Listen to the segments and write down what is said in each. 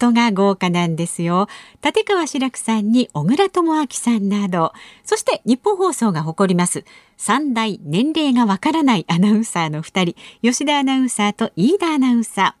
トが豪華なんですよ。立川志らくさんに小倉智昭さんなど、そして日本放送が誇ります3大年齢がわからないアナウンサーの2人、吉田アナウンサーと飯田アナウンサー。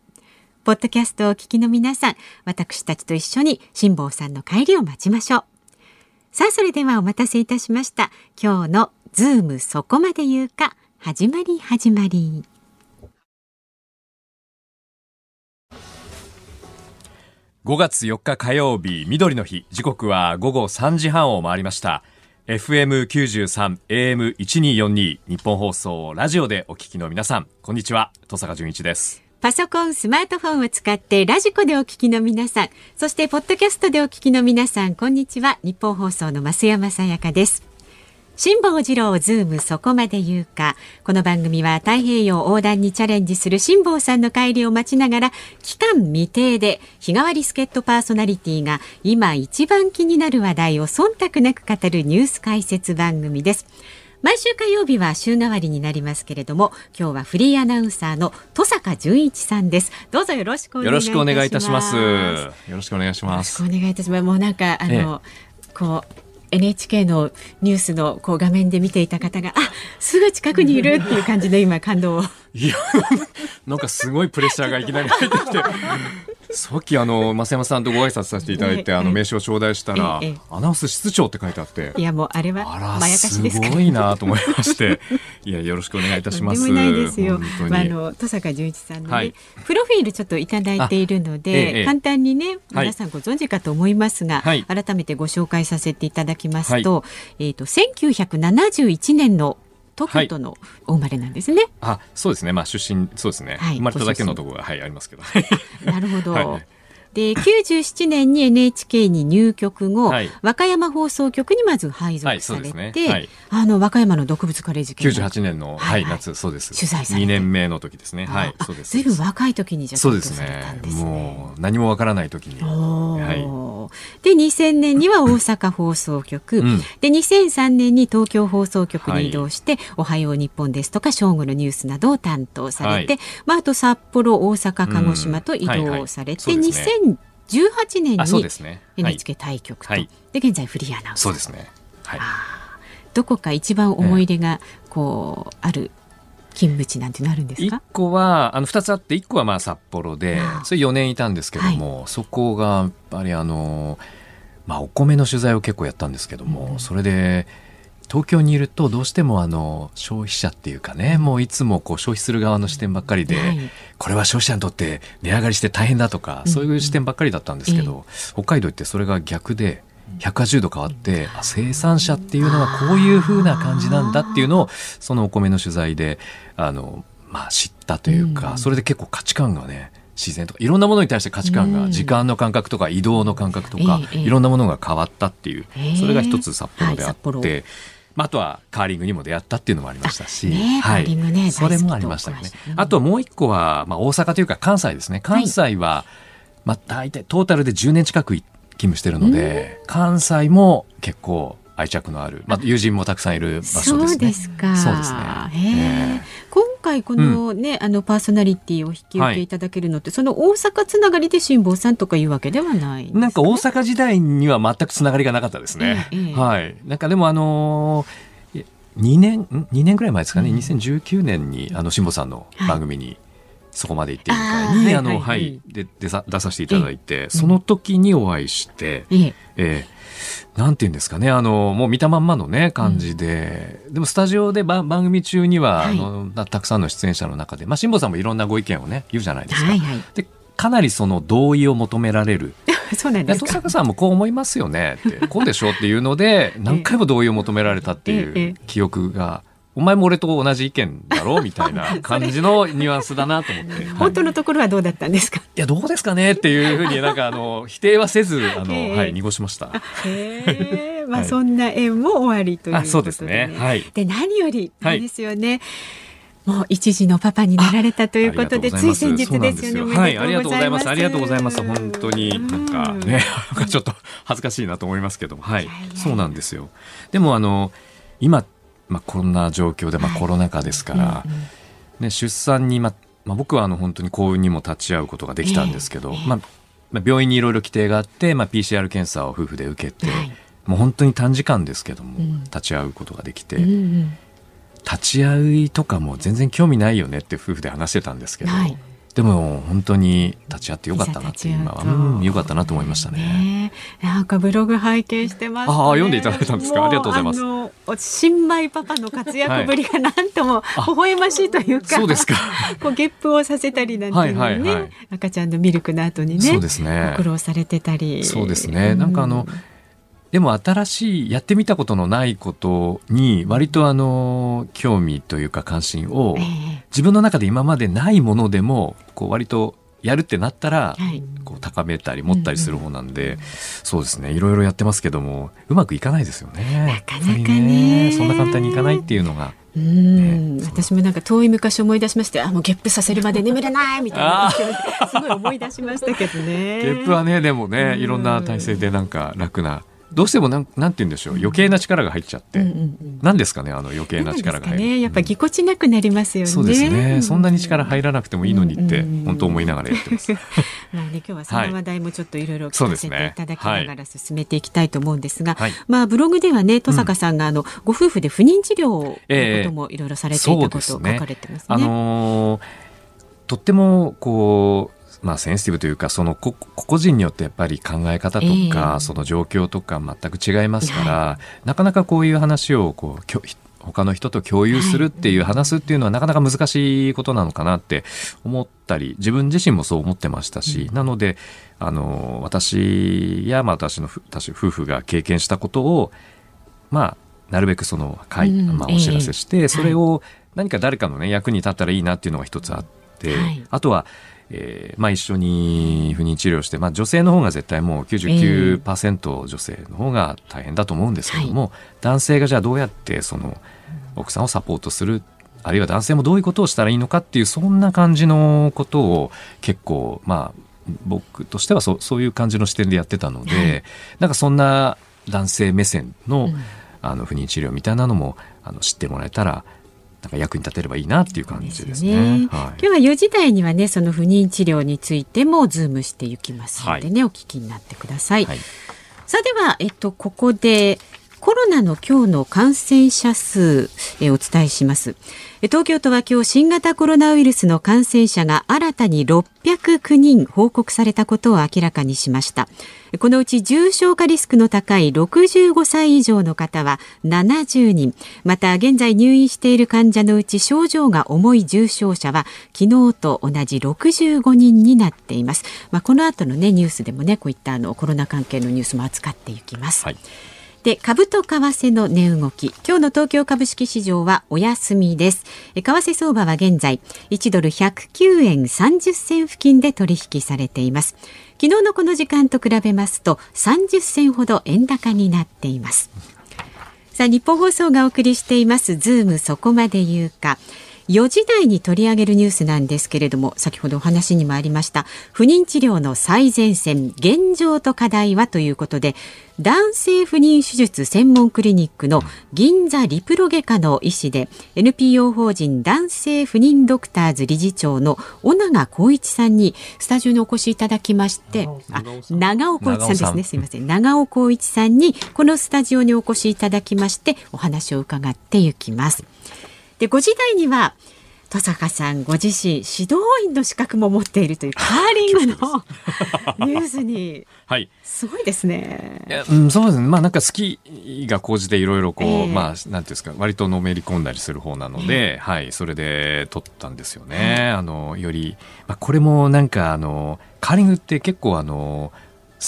ポッドキャストをお聞きの皆さん、私たちと一緒に辛坊さんの帰りを待ちましょう。さあ、それではお待たせいたしました。今日のズームそこまで言うか、始まり始まり。5月4日火曜日、緑の日、時刻は午後3時半を回りました。FM93、AM1242、ニッポン放送、ラジオでお聞きの皆さん、こんにちは、戸坂淳一です。パソコン、スマートフォンを使って radiko でお聞きの皆さん、そしてポッドキャストでお聞きの皆さん、こんにちは。ニッポン放送の増山さやかです。辛坊治郎ズームそこまで言うか。この番組は太平洋横断にチャレンジする辛坊さんの帰りを待ちながら、期間未定で日替わり助っ人パーソナリティが今一番気になる話題を忖度なく語るニュース解説番組です。毎週火曜日は週替わりになりますけれども今日はフリーアナウンサーの戸坂淳一さんです。どうぞよろしくお願いいたします。よろしくお願いします。よろしくお願いいたします。もうなんかあの、ええ、こう NHK のニュースのこう画面で見ていた方があすぐ近くにいるっていう感じで今感動を。いやなんかすごいプレッシャーがいきなり入ってきて さっきあの増山さんとご挨拶させていただいて、あの名刺を頂戴したら、アナウンス室長って書いてあって。いやもうあれはまやかしですごいなと思いまして。いやよろしくお願いいたします。ないですよ。まああの戸坂淳一さんのね、プロフィールちょっといただいているので、簡単にね皆さんご存知かと思いますが、改めてご紹介させていただきますと、えっ、と1971年の東京都のお生まれなんですね。はい、あ、そうですね。まあ出身そうですね。はい、生まれただけのところがはいありますけど。なるほど。はいで97年に NHK に入局後、はい、和歌山放送局にまず配属されて、はいね。はい、あの和歌山の毒物カレー事件98年の、はい夏そうです。取材され2年目の時ですね。はいそうです。ずいぶん若い時にじゃそうですね。もう何もわからない時に、はい、で2000年には大阪放送局、うん、で2003年に東京放送局に移動して、おはよう日本ですとか正午のニュースなどを担当されて、まあ、あと札幌大阪鹿児島と移動されて、うん。はいはい、2018年に NHK 対局と、はい、で現在フリーアナウンサー。そうですね、はい、どこか一番思い出がこう、ある勤務地なんてなるんですか？一個はあの二つあって一個はまあ札幌でそれ四年いたんですけども、はい、そこがやっぱりあの、まあ、お米の取材を結構やったんですけども、うん、それで東京にいるとどうしてもあの消費者っていうかねもういつもこう消費する側の視点ばっかりで、はい、これは消費者にとって値上がりして大変だとか、そういう視点ばっかりだったんですけど、北海道ってそれが逆で。180度変わって生産者っていうのはこういうふうな感じなんだっていうのをそのお米の取材であの、まあ、知ったというか、それで結構価値観がね自然とかいろんなものに対して価値観が、時間の感覚とか移動の感覚とか、いろんなものが変わったっていう、それが一つ札幌であって。まあ、あとはカーリングにも出会ったっていうのもありましたし、ね、はい、ね、それもありましたね。あともう一個は、まあ、大阪というか関西ですね。関西は、はい、まあ、大体トータルで10年近く勤務してるので、関西も結構愛着のある、まあ、友人もたくさんいる場所ですね。そうですか。そうですね。今回このね、うん、あのパーソナリティを引き受けいただけるのって、はい、その大阪つながりで辛坊さんとかいうわけではない、ね、なんか大阪時代には全くつながりがなかったですね。ええ、はい。なんかでもあのー、2年2年ぐらい前ですかね、うん、2019年にあの辛坊さんの番組に、そこまで行っている会にあの、はい、で出さ出させていただいて、その時にお会いして、ええ。えーなんていうんですかね、あの、もう見たまんまのね、感じで、うん、でもスタジオで番組中には、はい、あの、たくさんの出演者の中で、まあ、辛坊さんもいろんなご意見をね、言うじゃないですか。はいはい、で、かなりその同意を求められる。そうなんです登坂さんもこう思いますよねってこうでしょうっていうので 何回も同意を求められたっていう記憶がお前も俺と同じ意見だろ？うみたいな 感じのニュアンスだなと思って、本当のところはどうだったんですか？い。やどうですかねっていうふうに なんかあの否定はせずあの、えー、はい濁しました。へえ。まあ、そんな縁も終わりということで、ね、そうですね。はい。で何よりですよね、はい。もう一時のパパになられたということで、つい先日ですよね。はい、ありがとうございます。ありがとうございます。本当になんかね、なんかちょっと恥ずかしいなと思いますけども、はい、そうなんですよ。でもあの今まあ、こんな状況で、まあ、コロナ禍ですから、ね、出産に、まあまあ、僕はあの本当に幸運にも立ち会うことができたんですけど、まあまあ、病院にいろいろ規定があって、まあ、PCR 検査を夫婦で受けて、もう本当に短時間ですけども、立ち会うことができて、立ち会いとかも全然興味ないよねって夫婦で話してたんですけど、はい、でも本当に立ち会ってよかったなって今は、うん、よかったなと思いましたね。ねなんかブログ拝見してます、ね、あ読んでいただいたんですか？ありがとうございます。新米パパの活躍ぶりがなんとも微笑ましいというか、そうですか。こうゲップをさせたりなんていうのね、はいはいはい、赤ちゃんのミルクの後にね、そうですね。苦労されてたり、そうですね。なんかあの。うんでも新しいやってみたことのないことに割とあの興味というか関心を自分の中で今までないものでもこう割とやるってなったらこう高めたり持ったりする方なんで、そうですね。いろいろやってますけどもうまくいかないですよね。なかなかね。そんな簡単にいかないっていうのが。うん、ね、私もなんか遠い昔思い出しましてあもうゲップさせるまで眠れない みたいな。すごい思い出しましたけどね。ゲップはねでもねいろんな体勢でなんか楽などうしてもなんなんて言うんでしょう。余計な力が入っちゃって、うんなんですかねあの余計な力が入る、ね、やっぱぎこちなくなりますよね、そうですね。そんなに力入らなくてもいいのにって本当思いながらやってます、まあね今日はその話題もちょっといろいろ聞かせていただきながら進めていきたいと思うんですが、はい、まあブログではね登坂さんがあの、ご夫婦で不妊治療のこともいろいろされていたことを書かれてますね。えー、あのー、とってもこうまあ、センシティブというかその個々人によってやっぱり考え方とか、えー、その状況とか全く違いますから、はい、なかなかこういう話をこう他の人と共有するっていう、話すっていうのはなかなか難しいことなのかなって思ったり自分自身もそう思ってましたし、うん、なのであの私や、まあ、私の私夫婦が経験したことをまあなるべくその会、うん、まあ、お知らせして、えー、それを何か誰かのね役に立ったらいいなっていうのが一つあって、はい、あとはえーまあ、一緒に不妊治療して、まあ、女性の方が絶対もう99%女性の方が大変だと思うんですけども、はい、男性がじゃあどうやってその奥さんをサポートするあるいは男性もどういうことをしたらいいのかっていうそんな感じのことを結構まあ僕としてはそそういう感じの視点でやってたので、はい、なんかそんな男性目線の,、あの不妊治療みたいなのもあの知ってもらえたらなんか役に立てればいいなっていう感じですね。すねはい、今日は4時台にはねその不妊治療についてもズームしていきますのでね、はい、お聞きになってください。はい、さあではえっとここでコロナの今日の感染者数えお伝えします。東京都は今日新型コロナウイルスの感染者が新たに609人報告されたことを明らかにしました。このうち重症化リスクの高い65歳以上の方は70人。また現在入院している患者のうち症状が重い重症者は昨日と同じ65人になっています、まあ、この後のねニュースでもねこういったあのコロナ関係のニュースも扱っていきます、はい。で株と為替の値動き。今日の東京株式市場はお休みです。為替相場は現在1ドル109円30銭付近で取引されています。昨日のこの時間と比べますと30銭ほど円高になっています。さあ日本放送がお送りしていますズームそこまで言うか。4時台に取り上げるニュースなんですけれども先ほどお話にもありました不妊治療の最前線現状と課題はということで男性不妊手術専門クリニックの銀座リプロ外科の医師で NPO 法人男性不妊ドクターズ理事長の尾長光一さんにスタジオにお越しいただきましてあ長尾光一さんですね。すみません。長尾光一さんにこのスタジオにお越しいただきましてお話を伺っていきます。で5時台には登坂さんご自身指導員の資格も持っているというカーリングのニュースに、はい、すごいですね。うん、そうですね。まあなんか好きが高じていろいろこう、えー、まあなんていうんですか、割とのめり込んだりする方なので、えー、はい、それで取ったんですよね。あのより、まあこれもなんかあのカーリングって結構あの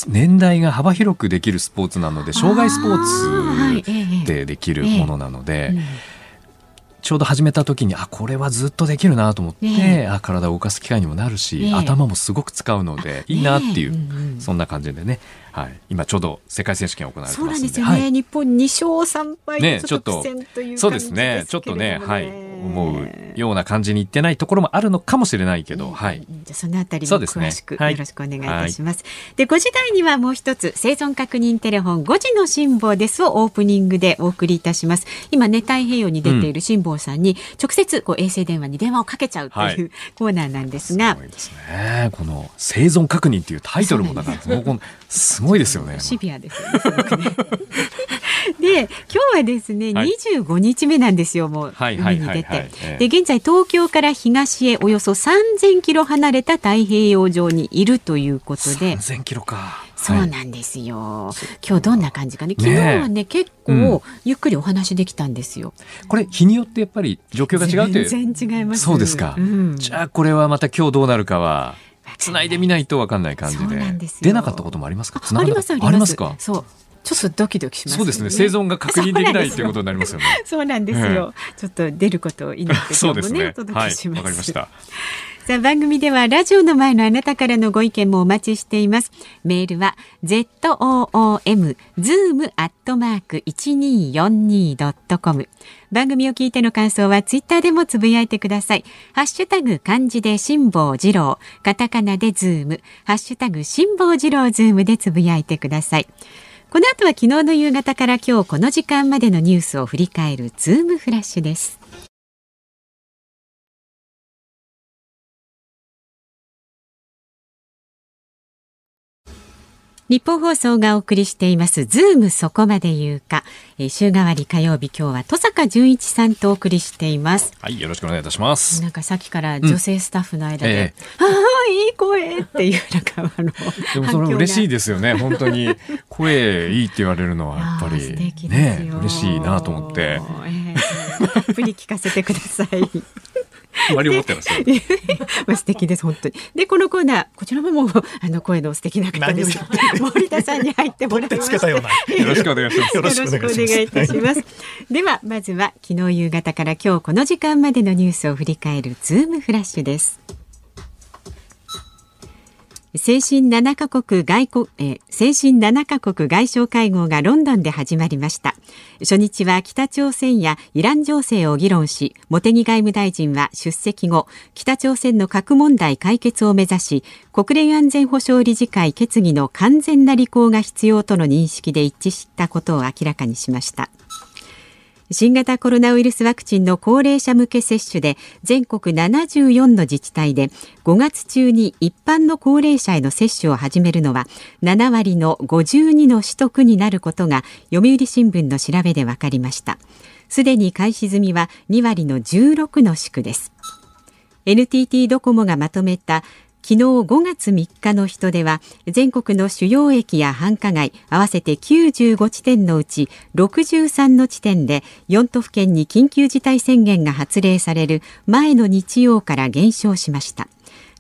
年代が幅広くできるスポーツなので障害スポーツでできるものなので。ちょうど始めた時にあこれはずっとできるなと思って、ね、あ体を動かす機会にもなるし、ね、頭もすごく使うのでいいなっていう、ねうんうん、そんな感じでね。はい、今ちょうど世界選手権行われてますそうなんですよね、はい、日本2勝3敗ねちょっとそうですね。ちょっとねはい思うような感じにいってないところもあるのかもしれないけど、はい。じゃそのあたりも詳しく、よろしくお願いいたします。で5時台にはもう一つ生存確認テレフォン5時の辛抱ですをオープニングでお送りいたします。今ね太平洋に出ている辛抱さんに直接こう衛星電話に電話をかけちゃうという、コーナーなんですが、すごいですね。この生存確認っていうタイトルもだからすごいですよね。シビアですよね。で今日はですね、はい、25日目なんですよもう海に出て。で現在東京から東へおよそ3000キロ離れた太平洋上にいるということで。3000キロか。そうなんですよ、はい、今日どんな感じかね。昨日はね、ね、結構ゆっくりお話できたんですよ、うん、これ日によってやっぱり状況が違うという全然違います。そうですか、うん、じゃあこれはまた今日どうなるかはつないでみないとわかんない感じで。出なかったこともありますか？ありますあります。か？そう。ちょっとドキドキします、ね、そうですね。生存が確認できないということになりますよね。そうなんですよ。ちょっと出ることを祈って今日もね、ねお届けします。わ、はい、かりました。さあ番組ではラジオの前のあなたからのご意見もお待ちしています。メールは z o o m zoom アットマーク一二四二ドットコム。番組を聞いての感想はツイッターでもつぶやいてください。ハッシュタグ漢字で辛坊治郎、カタカナでズーム、ハッシュタグ辛坊治郎ズームでつぶやいてください。この後は昨日の夕方から今日この時間までのニュースを振り返るズームフラッシュです。日本放送がお送りしていますズームそこまで言うか、えー、週替わり火曜日今日は戸坂淳一さんとお送りしています。はいよろしくお願いいたします。なんかさっきから女性スタッフの間で、うん。えー、ああいい声っていうなんかあの でもそれ嬉しいですよね。本当に声いいって言われるのはやっぱりね嬉しいなと思って、えー、たっぷり聞かせてください割り持ってます まあ素敵です本当に。でこのコーナーこちらももう あの声の素敵な方です。森田さんに入ってもらいま。よろしくお願いします。よろしくお願いいたします。ではまずは昨日夕方から今日この時間までのニュースを振り返るズームフラッシュです。先進7カ国外国、え、先進7カ国外相会合がロンドンで始まりました。初日は北朝鮮やイラン情勢を議論し、茂木外務大臣は出席後、北朝鮮の核問題解決を目指し、国連安全保障理事会決議の完全な履行が必要との認識で一致したことを明らかにしました。新型コロナウイルスワクチンの高齢者向け接種で全国74の自治体で5月中に一般の高齢者への接種を始めるのは7割の52の取得になることが読売新聞の調べで分かりました。すでに開始済みは2割の16の地区です。NTT ドコモがまとめた昨日5月3日の人出は全国の主要駅や繁華街合わせて95地点のうち63の地点で4都府県に緊急事態宣言が発令される前の日曜から減少しました。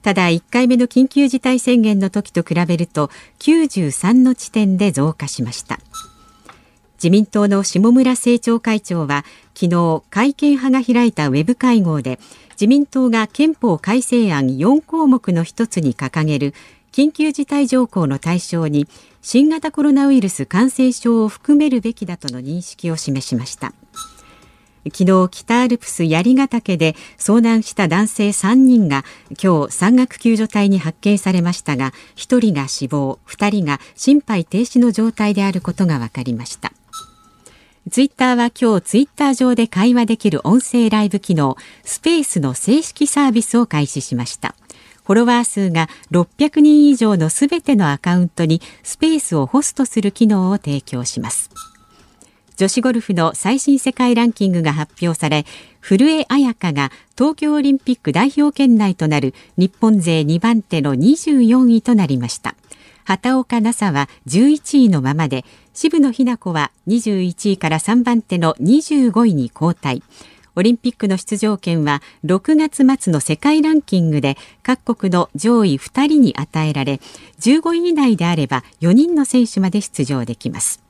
ただ1回目の緊急事態宣言の時と比べると93の地点で増加しました。自民党の下村政調会長は昨日会見派が開いたウェブ会合で自民党が憲法改正案4項目の一つに掲げる緊急事態条項の対象に新型コロナウイルス感染症を含めるべきだとの認識を示しました。昨日北アルプス槍ヶ岳で遭難した男性3人が今日山岳救助隊に発見されましたが1人が死亡2人が心肺停止の状態であることが分かりました。ツイッターは今日ツイッター上で会話できる音声ライブ機能スペースの正式サービスを開始しました。フォロワー数が600人以上のすべてのアカウントにスペースをホストする機能を提供します。女子ゴルフの最新世界ランキングが発表され古江彩佳が東京オリンピック代表圏内となる日本勢2番手の24位となりました。畑岡奈紗は11位のままで渋野日向子は21位から3番手の25位に後退オリンピックの出場権は6月末の世界ランキングで各国の上位2人に与えられ15位以内であれば4人の選手まで出場できます。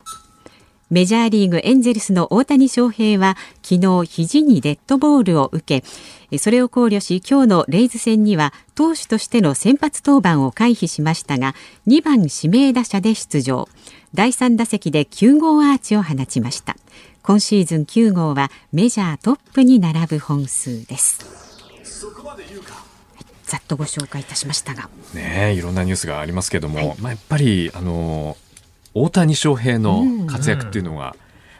メジャーリーグエンゼルスの大谷翔平は昨日肘にデッドボールを受けそれを考慮し今日のレイズ戦には投手としての先発登板を回避しましたが2番指名打者で出場。第3打席で9号アーチを放ちました。今シーズン9号はメジャートップに並ぶ本数です。ざっとご紹介いたしましたが。ねいろんなニュースがありますけども、はい、まあ、やっぱりあの大谷翔平の活躍っていうのが、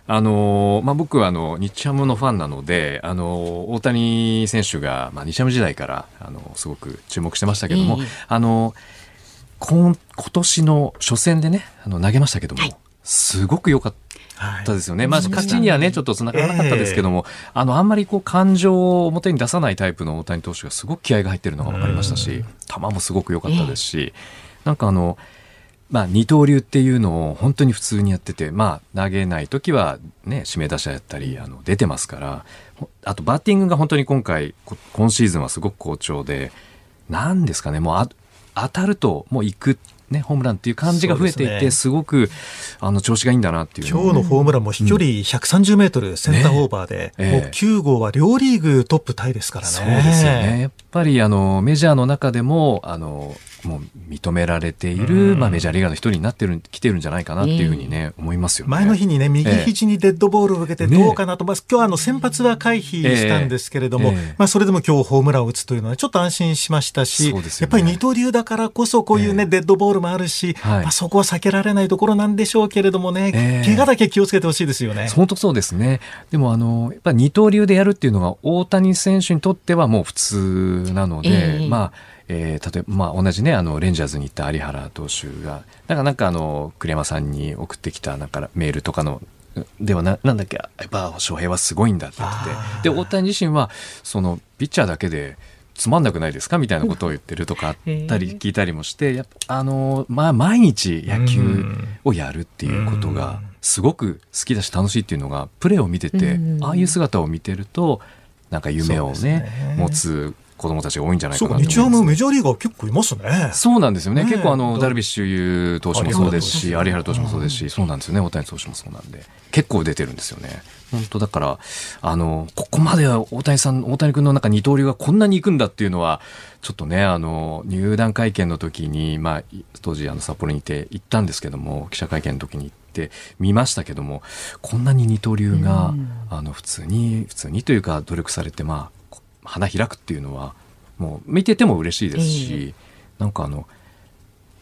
あのまあ、僕はあの日ハムのファンなのであの大谷選手が、まあ、日ハム時代からあのすごく注目してましたけども、えー、あの今今年の初戦でねあの投げましたけども、はい、すごく良かったですよね、はい、まあ、勝ちにはねちょっとつながらなかったですけども、えー、あのあんまりこう感情を表に出さないタイプの大谷投手がすごく気合が入ってるのが分かりましたし球もすごく良かったですし、えー、なんかあのまあ、二刀流っていうのを本当に普通にやってて、まあ、投げない時は、ね、指名打者やったりあの出てますからあとバッティングが本当に今回今シーズンはすごく好調で何ですかねもう当たるともう行くね、ホームランっていう感じが増えていて、すごくあの調子がいいんだなっていう。今日のホームランも飛距離130メートル、センターオーバーで、ね、もう9号は両リーグトップタイですからね。そうですよね。やっぱりあのメジャーの中でもあのもう認められている、まあ、メジャーリーガーの一人になってる来てるんじゃないかなっていうふうにね、思いますよ、ね、前の日にね右肘にデッドボールを受けてどうかなと、まあ、今日あの先発は回避したんですけれども、まあ、それでも今日ホームランを打つというのはちょっと安心しましたし、やっぱり二刀流だからこそこういうね、デッドボールもあるし、まあ、そこは避けられないところなんでしょうけれどもね、怪我だけ気をつけてほしいですよね。本当そうですね。でもあのやっぱ二刀流でやるっていうのが大谷選手にとってはもう普通なので、まあえー、例えば、まあ、同じねあのレンジャーズに行った有原投手がなんかなんかあの栗山さんに送ってきたなんかメールとかのではななんだっけやっぱ翔平はすごいんだって言ってで大谷自身はそのピッチャーだけでつまんなくないですか？みたいなことを言ってるとかあったり聞いたりもしてやっぱあの、まあ、毎日野球をやるっていうことがすごく好きだし楽しいっていうのがプレーを見ててああいう姿を見てるとなんか夢をね、ね、持つ子供たちが多いんじゃないかな日ハムメジャーリーガー結構いますね。そうなんですよね。ね結構あのダルビッシュ有投手もそうですし、有原投手もそうですし、そうなんですよね。大谷投手もそうなんで、結構出てるんですよね。本当だからあのここまでは大谷さん大谷君の中二刀流がこんなに行くんだっていうのはちょっとねあの入団会見の時にまあ当時あの札幌にいて行ったんですけども記者会見の時に行って見ましたけどもこんなに二刀流が、あの普通に普通にというか努力されてまあ花開くっていうのはもう見てても嬉しいですし、えー、なんかあの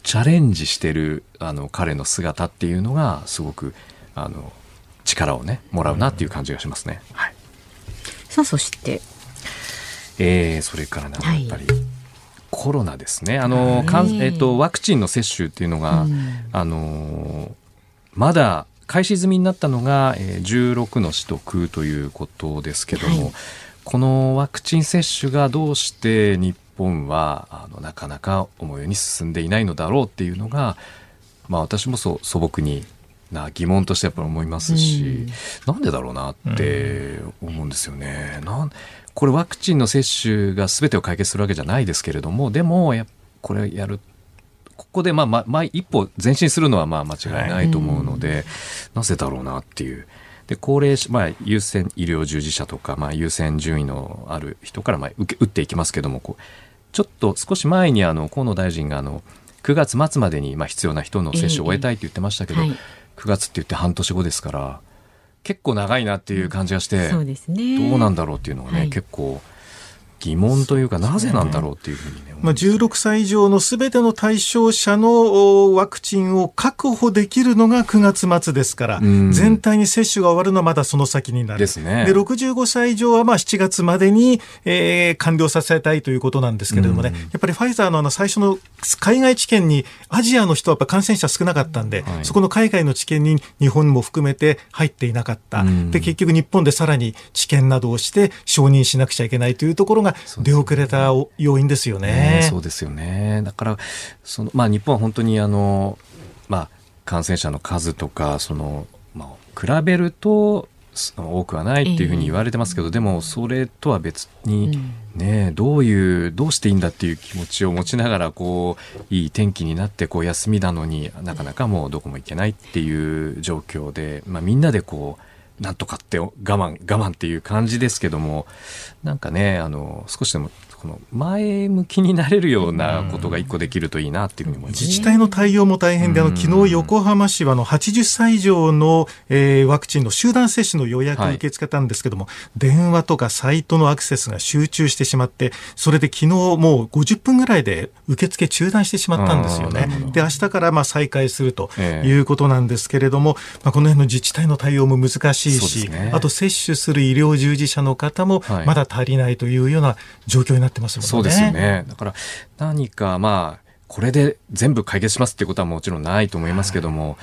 チャレンジしてるあの彼の姿っていうのがすごくあの力をねもらうなっていう感じがしますね。はい、さあそして、えー、それからなやっぱり、コロナですね。あの、かんえーと、ワクチンの接種っていうのが、うん、あのまだ開始済みになったのが、えー、16の市と区ということですけども、はい、このワクチン接種がどうして日本はあのなかなか思うように進んでいないのだろうっていうのが、まあ、私もそう素朴にな疑問としてやっぱり思いますし、うん、なんでだろうなって思うんですよね。なんこれワクチンの接種が全てを解決するわけじゃないですけれどもでもやこれやるここでまあ、まあ、一歩前進するのはまあ間違いないと思うので、はい、なぜだろうなっていう。で高齢者、まあ、優先医療従事者とか、まあ、優先順位のある人からまあ受け打っていきますけどもこうちょっと少し前にあの河野大臣があの9月末までにまあ必要な人の接種を終えたいと言ってましたけど、えーはい、9月って言って半年後ですから結構長いなっていう感じがして、うんね、どうなんだろうっていうのがね、はい、結構疑問というかなぜなんだろうっていうふうにね、まあ、16歳以上のすべての対象者のワクチンを確保できるのが9月末ですから、全体に接種が終わるのはまだその先になる。ですね。で、65歳以上はまあ7月までに、えー、完了させたいということなんですけれどもね、やっぱりファイザーのあの最初の海外知見にアジアの人はやっぱ感染者少なかったんで、はい、そこの海外の知見に日本も含めて入っていなかった。で、結局日本でさらに知見などをして承認しなくちゃいけないというところが出遅れた要因ですよね。そうですよね。だからそのまあ日本は本当にあのまあ感染者の数とかそのまあ比べると多くはないっていうふうに言われてますけど、えー、でもそれとは別にね、どういうどうしていいんだっていう気持ちを持ちながらこういい天気になってこう休みなのになかなかもうどこも行けないっていう状況で、まあ、みんなでこうなんとかって我慢我慢っていう感じですけどもなんかねあの少しでもこの前向きになれるようなことが一個できるといいなっていうふうに思います、自治体の対応も大変で、あの昨日横浜市はの80歳以上の、えー、ワクチンの集団接種の予約を受け付けたんですけども、はい、電話とかサイトのアクセスが集中してしまって、それで昨日もう50分ぐらいで受付中断してしまったんですよね。で、明日からまあ再開するということなんですけれども、えー、まあ、この辺の自治体の対応も難しいし、ね、あと接種する医療従事者の方もまだ足りないというような状況になってますもんね。そうですよね。だから何かまあこれで全部解決しますっていうことはもちろんないと思いますけども。はい。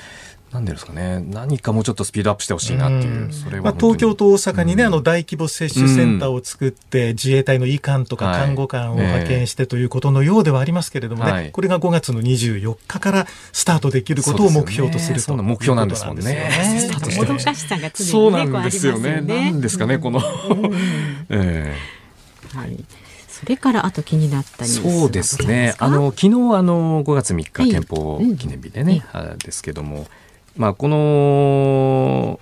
なんですかね、何かもうちょっとスピードアップしてほしいなっていう、それは、まあ、東京と大阪にね、うん、あの大規模接種センターを作って、自衛隊の医官とか看護官を派遣してということのようではありますけれどもね、はい、これが5月の24日からスタートできることを目標とすると、ね、目標なんですもんね。スタートしてもどかしさが常に、ね、そうなんですよね。なんですかね、この、えー、はいそれからあと気になったニュースそうですね。あの昨日あの5月3日憲法記念日でね、はいうん、ですけども、まあこの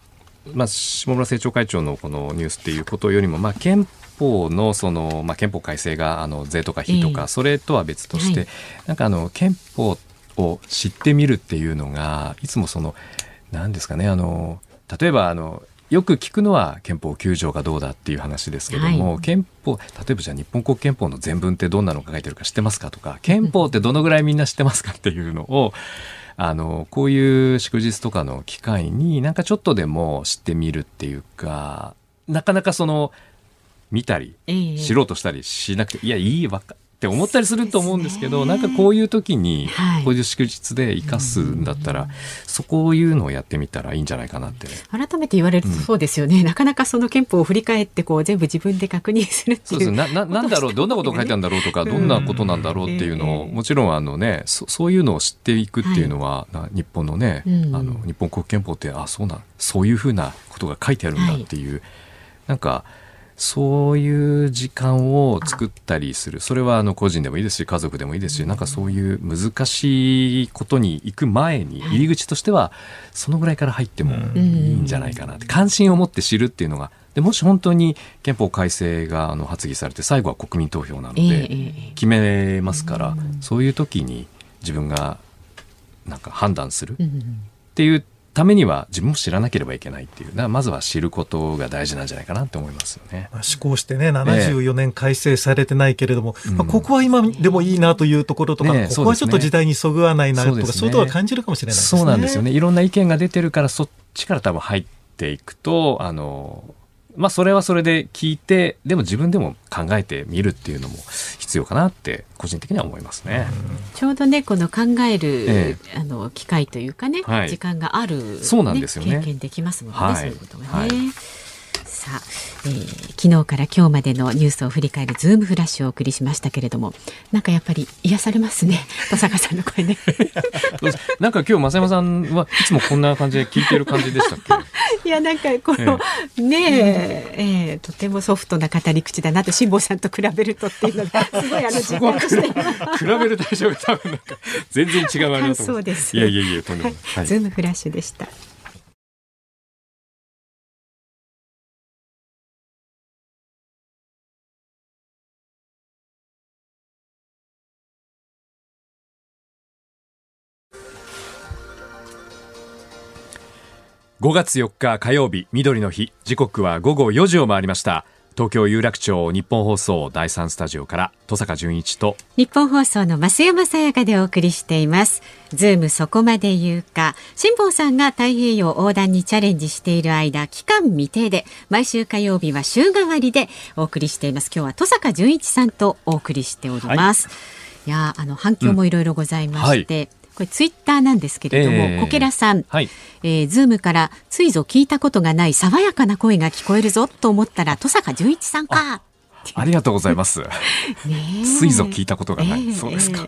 まあ下村政調会長のこのニュースっていうことよりもまあ憲法のそのまあ憲法改正があの税とか費とか、それとは別として、はい、なんかあの憲法を知ってみるっていうのがいつもその何ですかねあの例えばあのよく聞くのは憲法9条がどうだっていう話ですけども、はい、憲法例えばじゃあ日本国憲法の全文ってどんなのが書いてるか知ってますかとか憲法ってどのぐらいみんな知ってますかっていうのを あのこういう祝日とかの機会になんかちょっとでも知ってみるっていうかなかなかその見たり、知ろうとしたりしなくていやいいわかって思ったりすると思うんですけど、ね、なんかこういう時に、こういう祝日で生かすんだったら、はい、そこういうのをやってみたらいいんじゃないかなって。改めて言われるとそうですよね、うん、なかなかその憲法を振り返ってこう全部自分で確認するっていうそうです。なななんだろうどんなこと書いてあるんだろうとか、どんなことなんだろうっていうのを、もちろんあのねそそういうのを知っていくっていうのは、はい、日本のね、うん、あの日本国憲法ってあそうなそういうふうなことが書いてあるんだっていう、はい、なんかそういう時間を作ったりする。それはあの個人でもいいですし家族でもいいですしなんかそういう難しいことに行く前に入り口としてはそのぐらいから入ってもいいんじゃないかなって。関心を持って知るっていうのがでもし本当に憲法改正があの発議されて最後は国民投票なので決めますからそういう時に自分がなんか判断するっていうためには自分も知らなければいけないっていう。まずは知ることが大事なんじゃないかなと思いますよね。まあ、施行してね74年改正されてないけれども、えー、まあ、ここは今でもいいなというところとか、ね、ここはちょっと時代にそぐわないなとか、そう、ね,、いうことは感じるかもしれないですね。そうなんですよね。いろんな意見が出てるからそっちから多分入っていくとあのまあそれはそれで聞いてでも自分でも考えてみるっていうのも必要かなって個人的には思いますね。ちょうどねこの考える、ええ、あの機会というかね、はい、時間がある、ね、そうなんですよね経験できますもんね、はい、そういうことがね。はいさあ、えー、昨日から今日までのニュースを振り返るズームフラッシュをお送りしましたけれどもなんかやっぱり癒されますね。戸坂さんの声ね。なんか今日増山さんはいつもこんな感じで聞いてる感じでしたっけ？いやなんかこの、えねええー、とてもソフトな語り口だなと辛坊さんと比べるとっていうのがすごいあの時間として。比べる対象が多分なんか全然違うあれだと思う。そうです。いやいやいやとんでもない、はい、ズームフラッシュでした5月4日火曜日緑の日。時刻は午後4時を回りました。東京有楽町ニッポン放送第三スタジオから登坂淳一と。ニッポン放送の増山さやかでお送りしています。ズームそこまで言うか。辛坊さんが太平洋横断にチャレンジしている間期間未定で毎週火曜日は週替わりでお送りしています。今日は登坂淳一さんとお送りしております、はい、いやあの反響もいろいろございまして、うんはいこれツイッターなんですけれども、えー、こけらさん、はい、えー、ズームからついぞ聞いたことがない爽やかな声が聞こえるぞと思ったら登坂淳一さんか。ありがとうございます。ついぞ聞いたことがない。えー、そうですか。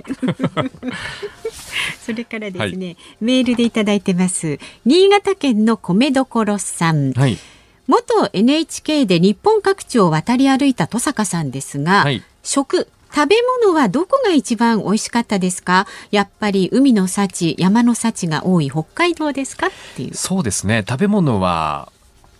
それからですね、はい、メールでいただいてます。新潟県の米どころさん。はい元 NHK で日本各地を渡り歩いた登坂さんですが、はい、食食べ物はどこが一番美味しかったですか？やっぱり海の幸山の幸が多い北海道ですか？っていう。そうですね。食べ物は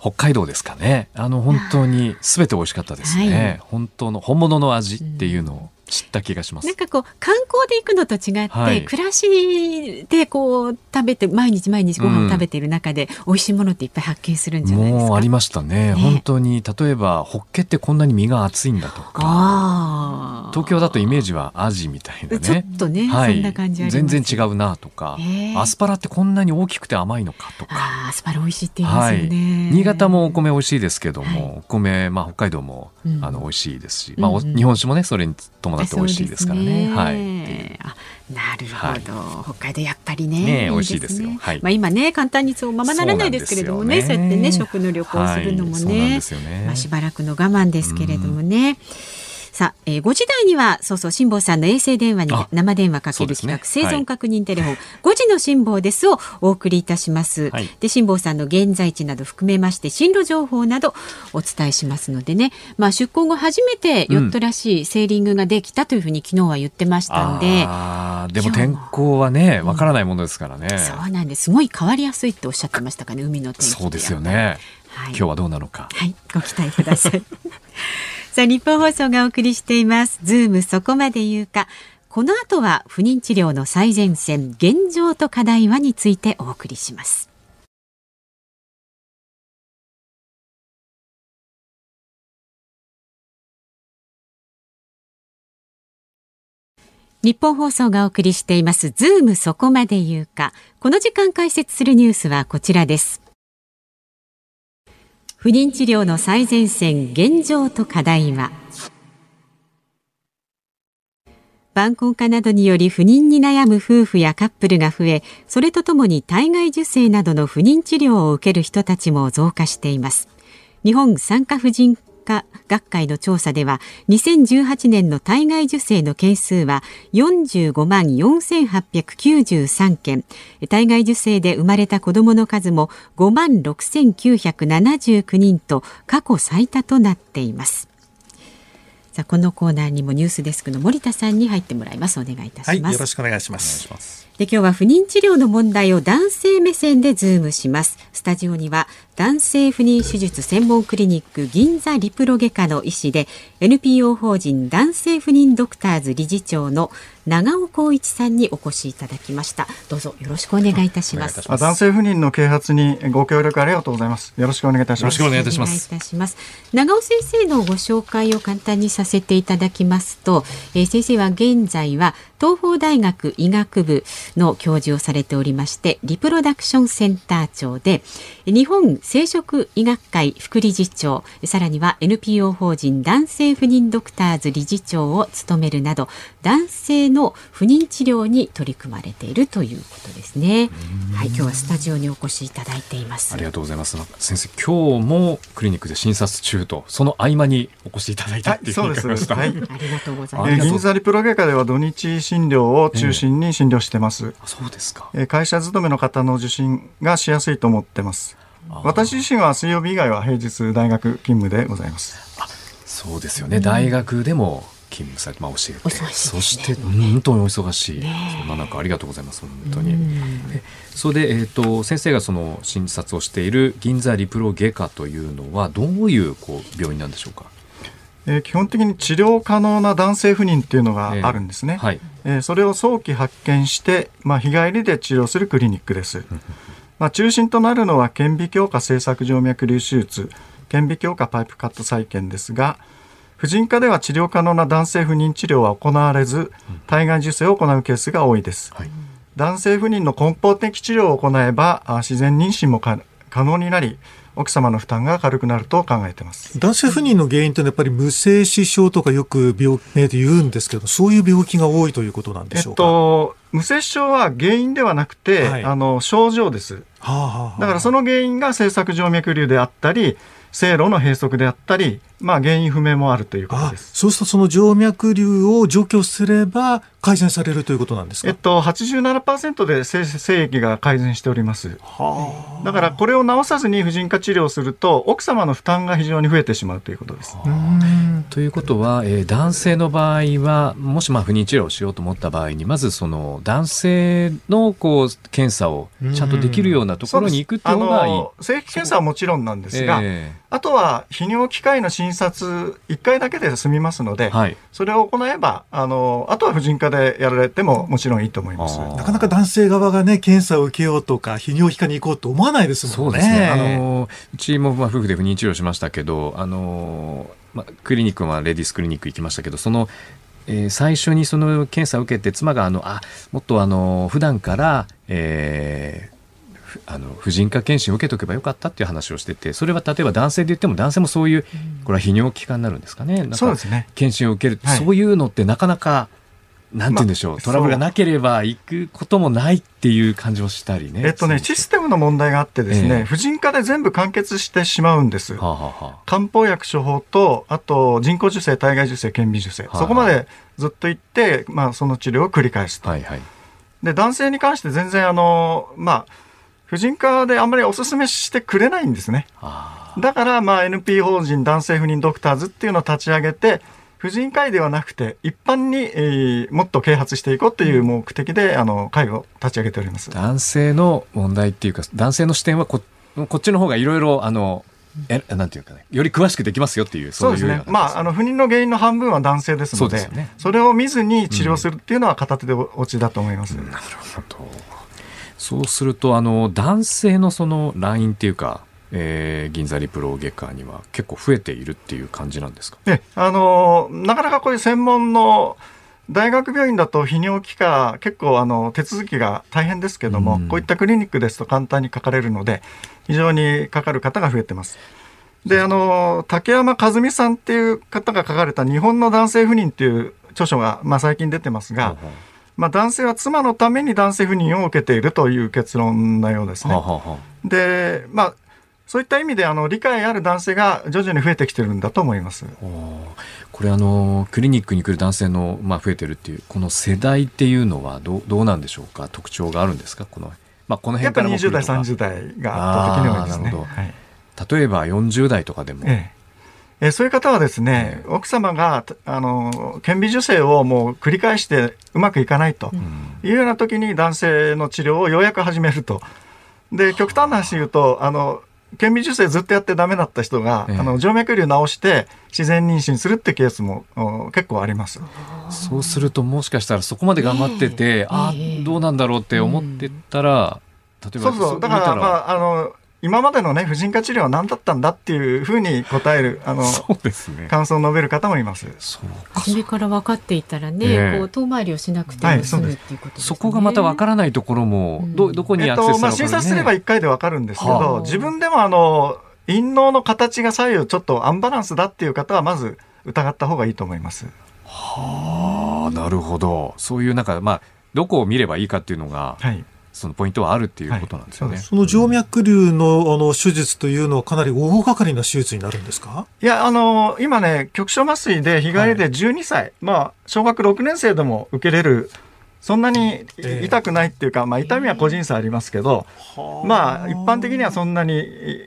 北海道ですかね。あの本当にすべて美味しかったですね、はい、本当の本物の味っていうのを知った気がします。なんかこう観光で行くのと違って、はい、暮らしでこう食べて毎日毎日ご飯を食べている中で、美味しいものっていっぱい発見するんじゃないですか？もうありましたね。ね。本当に例えばホッケってこんなに身が厚いんだとか、東京だとイメージはアジみたいなね。ちょっとね、はい、そんな感じ全然違うなとか、アスパラってこんなに大きくて甘いのかとか。アスパラ美味しいって言いますよね。はい、新潟もお米美味しいですけども、お米まあ北海道も、うん、あの美味しいですし、まあ、うん、日本酒もねそれに伴って美味しいですからね。ね。はい。あなるほど、はい、北海道やっぱりね。ね美味しいですよ。はい、まあ今ね簡単にそうままならないですけれどもね。そうやってね食の旅行するのもね,、まあしばらくの我慢ですけれどもね。さあ、えー、5時台には、そうそう、辛坊さんの衛星電話に生電話かける企画、ね、生存確認テレフォン、はい、5時の辛坊ですをお送りいたします。はい、で、辛坊さんの現在地など含めまして、進路情報などお伝えしますのでね、まあ、出航後初めてヨットらしいセーリングができたというふうに昨日は言ってましたんで。あでも天候はね、わからないものですからね、うん、そうなんです。すごい変わりやすいっておっしゃってましたかね、海の天気そうですよね。はい、今日はどうなのか。はい、ご期待ください。さあニッポン放送がお送りしています。ズームそこまで言うか。この後は不妊治療の最前線現状と課題はについてお送りします。日本放送がお送りしています。ズームそこまで言うか。この時間解説するニュースはこちらです。不妊治療の最前線現状と課題は。晩婚化などにより不妊に悩む夫婦やカップルが増えそれとともに体外受精などの不妊治療を受ける人たちも増加しています。日本産科婦人科学会の調査では2018年の体外受精の件数は45万4893件。体外受精で生まれた子どもの数も5万6979人と過去最多となっています。さあこのコーナーにもニュースデスクの森田さんに入ってもらいます。お願いいたします、はい、よろしくお願いしますで今日は不妊治療の問題を男性目線でズームします。スタジオには男性不妊手術専門クリニック銀座リプロ外科の医師で NPO 法人男性不妊ドクターズ理事長の長尾光一さんにお越しいただきました。どうぞよろしくお願いいたします。男性不妊の啓発にご協力ありがとうございます。よろしくお願いいたします。よろしくお願いいたします。長尾先生のご紹介を簡単にさせていただきますと、えー、先生は現在は東邦大学医学部の教授をされておりましてリプロダクションセンター長で日本生殖医学会副理事長さらには NPO 法人男性不妊ドクターズ理事長を務めるなど男性の不妊治療に取り組まれているということですね。はい今日はスタジオにお越しいただいています。ありがとうございます。先生今日もクリニックで診察中とその合間にお越しいただいたっていうふうに伺いました、はい、ありがとうございます、銀座リプロ外科では土日診療を中心に診療してます、えー、そうですか、えー、会社勤めの方の受診がしやすいと思ってます。私自身は水曜日以外は平日大学勤務でございます。そうですよね、うん、大学でも勤務されて、まあ、教えて、ね、そして本当にお忙しい、ね、そんな中ありがとうございます本当に。それで、えーと、先生がその診察をしている銀座リプロ外科というのはどういうこう病院なんでしょうか？えー、基本的に治療可能な男性不妊っていうのがあるんですね。えーはい、えー、それを早期発見して、まあ、日帰りで治療するクリニックです。まあ、中心となるのは顕微鏡下製作静脈瘤手術顕微鏡下パイプカット再建ですが婦人科では治療可能な男性不妊治療は行われず体外受精を行うケースが多いです、はい、男性不妊の根本的治療を行えば自然妊娠も可能になり奥様の負担が軽くなると考えてます。男性不妊の原因ってやっぱり無精子症とかよく病名で言うんですけどそういう病気が多いということなんでしょうか、えっと、無接症は原因ではなくて、はい、あの症状です、はあはあ、だからその原因が静脈静脈瘤であったり経路の閉塞であったり、まあ、原因不明もあるということです。そうするとその静脈瘤を除去すれば改善されるということなんですか、えっと、87%で精液が改善しております、はあ、だからこれを治さずに婦人科治療すると奥様の負担が非常に増えてしまうということです。ということは、えー、男性の場合はもしまあ不妊治療をしようと思った場合にまずその男性のこう検査をちゃんとできるようなところに行くっていうのがいい。精液検査はもちろんなんですが、えーあとは泌尿器科医の診察1回だけで済みますので、はい、それを行えばあのあとは婦人科でやられてももちろんいいと思います。なかなか男性側がね検査を受けようとか泌尿器科に行こうと思わないですもんね。そうですね。あのうちもまあ夫婦で不妊治療しましたけどあの、まあ、クリニックはレディスクリニック行きましたけどそのえー、最初にその検査を受けて妻があのあもっとあの普段から、えー、あの婦人科検診を受けとけばよかったっていう話をしててそれは例えば男性で言っても男性もそういうこれは泌尿器科になるんですかね。そうですね。検診を受ける、はい、そういうのってなかなかなんて言うんでしょう、まあ、トラブルがなければ行くこともないっていう感じをしたりね。えっとね、システムの問題があってですね、えー、婦人科で全部完結してしまうんです。はあはあ、漢方薬処方と、あと人工授精、体外受精、顕微授精、はあはあ、そこまでずっと行って、まあ、その治療を繰り返すと。はいはい、で、男性に関して全然あの、まあ、婦人科であんまりお勧めしてくれないんですね。だから、まあ、NP 法人男性不妊ドクターズっていうのを立ち上げて、婦人科医ではなくて、一般に、えー、もっと啓発していこうという目的で、あの、会を立ち上げております。男性の問題っていうか、男性の視点はこ、こっちの方がいろいろ、あの、えなんていうかね、より詳しくできますよっていう、そうですね。まあ、あの、不妊の原因の半分は男性ですので、ね、それを見ずに治療するっていうのは片手で落ちだと思います。うん、なるほど。そうするとあの男性のそのラインっていうか、えー、銀座リプロ外科には結構増えているっていう感じなんですか、ね、あのなかなかこういう専門の大学病院だと泌尿器科結構あの手続きが大変ですけども、うん、こういったクリニックですと簡単にかかれるので非常にかかる方が増えてます。であの竹山和美さんっていう方が書かれた「日本の男性不妊」っていう著書が、まあ、最近出てますが、まあ、男性は妻のために男性不妊を受けているという結論のようですね。はははで、まあ、そういった意味であの理解ある男性が徐々に増えてきてるんだと思います。これあのクリニックに来る男性のまあ増えてるっていうこの世代っていうのはどうどうなんでしょうか？特徴があるんですか？このまあこの辺からやっぱ20代30代が圧倒的に多いですね。はい、例えば40代とかでも、えええそういう方はですね、奥様があの顕微授精をもう繰り返してうまくいかないというような時に男性の治療をようやく始めると。で極端な話言うとあの顕微授精ずっとやってダメだった人が、えあの静脈瘤治して自然妊娠するってケースも結構あります。そうするともしかしたらそこまで頑張ってて、えー、ああどうなんだろうって思ってたら、うん、例えばそうそうだから。まああの今までのね婦人科治療は何だったんだっていうふうに答えるあのそうです、ね、感想を述べる方もいます。初めか。ら分かっていたらね、こう遠回りをしなくても済むっていうことですね、そこがまた分からないところも、どどこにアクセスするか、ね、えっとまあ、診察すれば1回で分かるんですけど、自分でもあの陰嚢の形が左右ちょっとアンバランスだっていう方はまず疑った方がいいと思います。はあなるほど。そういうなんかまあどこを見ればいいかっていうのが、はいそのポイントはあるっていうことなんですよね。はい、その静脈瘤のあの手術というのはかなり大掛かりな手術になるんですか？いや、あの、今ね、局所麻酔で日帰りで12歳、はい、まあ、小学6年生でも受けれるそんなに痛くないっていうか、まあ、痛みは個人差ありますけど、まあ、一般的にはそんなに、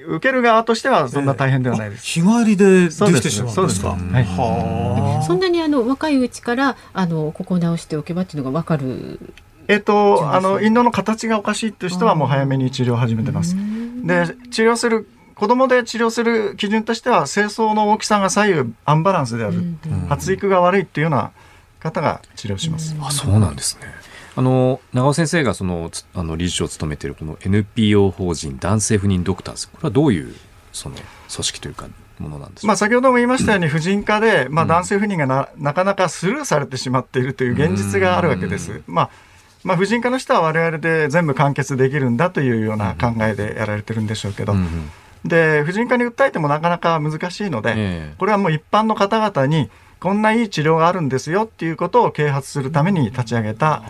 受ける側としてはそんな大変ではないです。日帰りでできてしまうんですか？はい、そんなにあの若いうちからあのここを直しておけばっていうのが分かるえっと、あの、インドの形がおかしいっていう人はもう早めに治療を始めてます。で、治療する、子供で治療する基準としては、精巣の大きさが左右アンバランスである、発育が悪いっていうような方が治療します。あ、そうなんですね。あの長尾先生がそのあの理事長を務めているこの NPO 法人男性不妊ドクターズ。これはどういうその組織というかものなんですまあ、先ほども言いましたように、婦人科で、まあ、男性不妊がな,、なかなかスルーされてしまっているという現実があるわけです。まあまあ、婦人科の人は我々で全部完結できるんだというような考えでやられてるんでしょうけど、で婦人科に訴えてもなかなか難しいので、これはもう一般の方々にこんないい治療があるんですよっていうことを啓発するために立ち上げた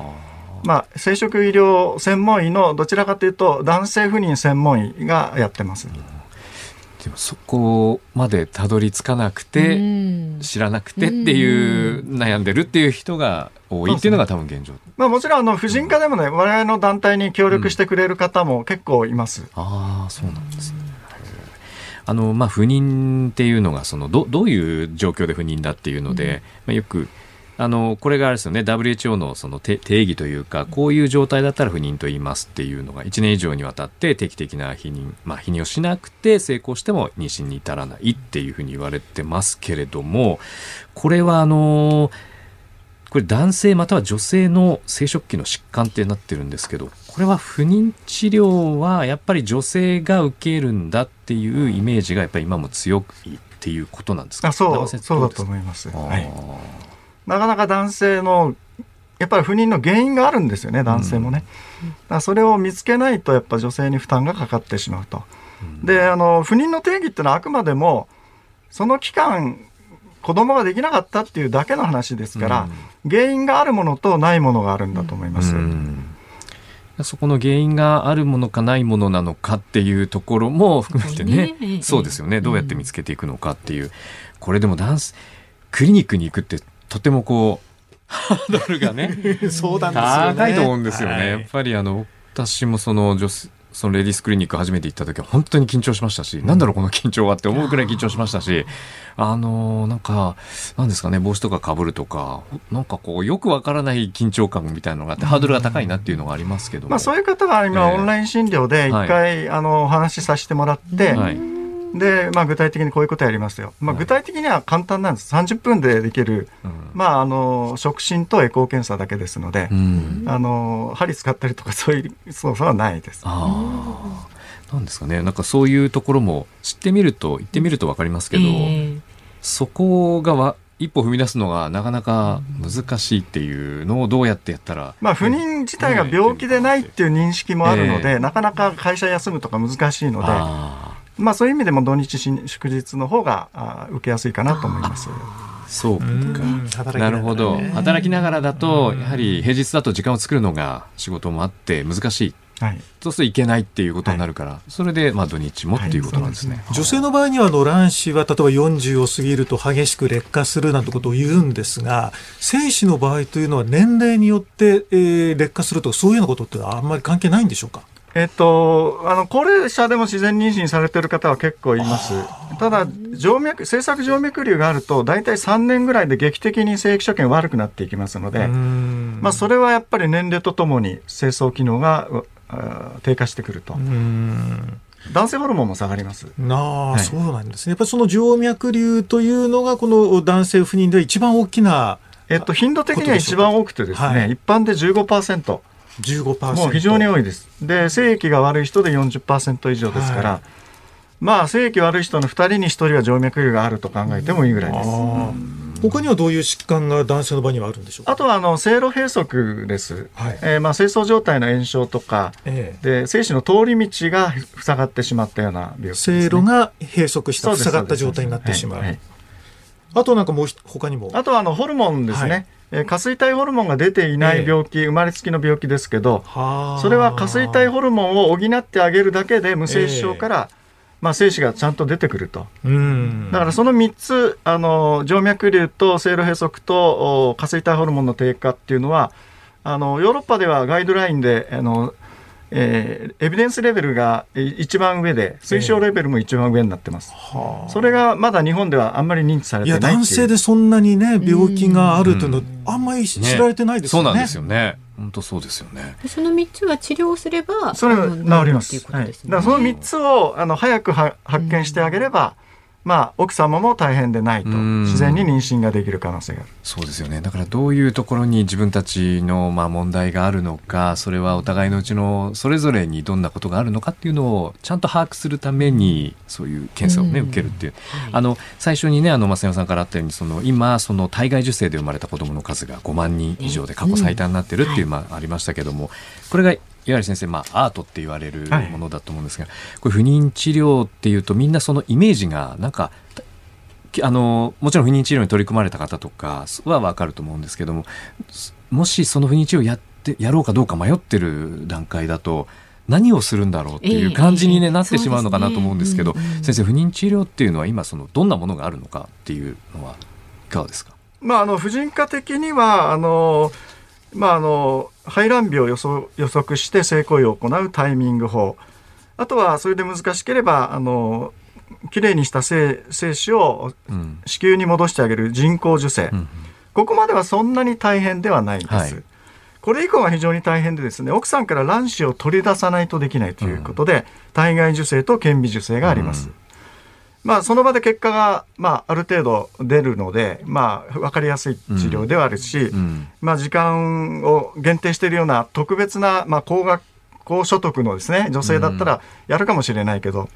まあ、生殖医療専門医のどちらかというと男性不妊専門医がやってます。でもそこまでたどり着かなくて、知らなくてっていう悩んでるっていう人が多いっていうのが多分現状、ね、まあ、もちろんあの婦人科でもね我々の団体に協力してくれる方も結構います。うん、ああそうなんですね。あのまあ、不妊っていうのがそのどどういう状況で不妊だっていうので、うん、まあ、よくあのこれがあれですよね。WHO のその定義というかこういう状態だったら不妊と言いますっていうのが1年以上にわたって定期的な避妊、まあ、避妊をしなくて成功しても妊娠に至らないっていうふうに言われてますけれどもこれはあのこれ男性または女性の生殖器の疾患ってなってるんですけどこれは不妊治療はやっぱり女性が受けるんだっていうイメージがやっぱり今も強いっていうことなんですか？あそうそうだと思います。はいなかなか男性のやっぱり不妊の原因があるんですよね男性もね、うん、それを見つけないとやっぱ女性に負担がかかってしまうと、うん、であの不妊の定義っていうのはあくまでもその期間子供ができなかったっていうだけの話ですから、うん、原因があるものとないものがあるんだと思います、そこの原因があるものかないものなのかっていうところも含めてね、ね。そうですよね、どうやって見つけていくのかっていう、これでもダンス、クリニックに行くってとてもこう、ハードルがね、そうなんですよ、ね、高いと思うんですよね。はい、やっぱりあの、私もその女そのレディースクリニック初めて行った時は本当に緊張しましたし、なんだろうこの緊張はって思うくらい緊張しましたし、あのー、なんか、なんですかね、帽子とかかぶるとか、なんかこう、よくわからない緊張感みたいなのがあって、ハードルが高いなっていうのがありますけどまあそういう方は今、オンライン診療で一回、はい、あの、お話しさせてもらって、はいで、まあ、具体的にこういうことやりますよ、まあ、具体的には簡単なんです、30分でできる、うん、まあ、あの触診とエコー検査だけですので、うん、あの針使ったりとか、そういう操作はないです。なんですかね、なんかそういうところも知ってみると、行ってみると分かりますけど、えー、そこがわ一歩踏み出すのがなかなか難しいっていうのをどうやってやったら、まあ、不妊自体が病気でないっていう認識もあるので、えー、なかなか会社休むとか難しいので。まあ、そういう意味でも土日祝日の方があ受けやすいかなと思います。そうか、なるほど。働きながらだとやはり平日だと時間を作るのが仕事もあって難しい。はい、そうするといけないっていうことになるから、はい、それでまあ土日もっていうことなんですね。はい、女性の場合にはあの卵子は例えば40を過ぎると激しく劣化するなんてことを言うんですが、精子の場合というのは年齢によって、えー、劣化するとかそういうようなことってあんまり関係ないんでしょうか？えっと、あの高齢者でも自然妊娠されてる方は結構います。ただ、静脈、政策静脈瘤があると、大体3年ぐらいで劇的に生育所見悪くなっていきますので、まあ、それはやっぱり年齢とともに精巣機能が低下してくると。男性ホルモンも下がります。なあ、はい、そうなんですね。やっぱりその静脈瘤というのが、この男性不妊で一番大きな。えっと、頻度的には一番多くてですね、はい、一般で15%。15%もう非常に多いです。で、精液が悪い人で40%以上ですから、はい、まあ、精液悪い人の2人に1人は静脈瘤があると考えてもいいぐらいです。他にはどういう疾患が男性の場にはあるんでしょうあとはあの生路閉塞です、はい、えー、まあ、精巣状態の炎症とか、えー、で精子の通り道が塞がってしまったような病気です、ね、生路が閉塞した塞がった状態になってしまう、はいはい、あとなんかもう他にも？あとはあのホルモンですね、え下垂体ホルモンが出ていない病気、えー、生まれつきの病気ですけど、それは下垂体ホルモンを補ってあげるだけで無精子症から、えー、まあ、精子がちゃんと出てくると。だからその3つ、あの静脈瘤と生路閉塞と下垂体ホルモンの低下っていうのは、あのヨーロッパではガイドラインであのえー、エビデンスレベルが一番上で推奨レベルも一番上になってます、えー、それがまだ日本ではあんまり認知されてないいや男性でそんなにね病気があるというのはあんまり知られてないですよね、ね、そうなんですよね。本当そうですよね。その3つは治療すればそれは治ります、ね、はい、だからその3つをあの早くは発見してあげれば、まあ、奥様も大変でないと。自然に妊娠ができる可能性がある。そうですよね。だからどういうところに自分たちのまあ問題があるのかそれはお互いのうちのそれぞれにどんなことがあるのかっていうのをちゃんと把握するためにそういう検査をね、受けるっていう、あの最初にねあの増山さんからあったようにその今その体外受精で生まれた子どもの数が5万人以上で過去最多になってるっていう、まあ、ありましたけどもこれがいわゆる先生、まあ、アートって言われるものだと思うんですが、はい、これ不妊治療っていうとみんなそのイメージがなんかあのもちろん不妊治療に取り組まれた方とかは分かると思うんですけどももしその不妊治療をやっってやろうかどうか迷ってる段階だと何をするんだろうっていう感じに、ね、なってしまうのかなと思うんですけど、先生不妊治療っていうのは今そのどんなものがあるのかっていうのはいかがですか、まあ、あの婦人科的にはあの、まあ、あの排卵日を予測して性行為を行うタイミング法。あとはそれで難しければあのきれいにした精精子を子宮に戻してあげる人工授精、うん、ここまではそんなに大変ではないです。はい。これ以降が非常に大変でですね奥さんから卵子を取り出さないとできないということで、うん、体外受精と顕微授精があります。うん、まあ、その場で結果が、まあ、ある程度出るので、まあ、分かりやすい治療ではあるし、うん、まあ、時間を限定しているような特別な、まあ、高額高所得のですね女性だったらやるかもしれないけど、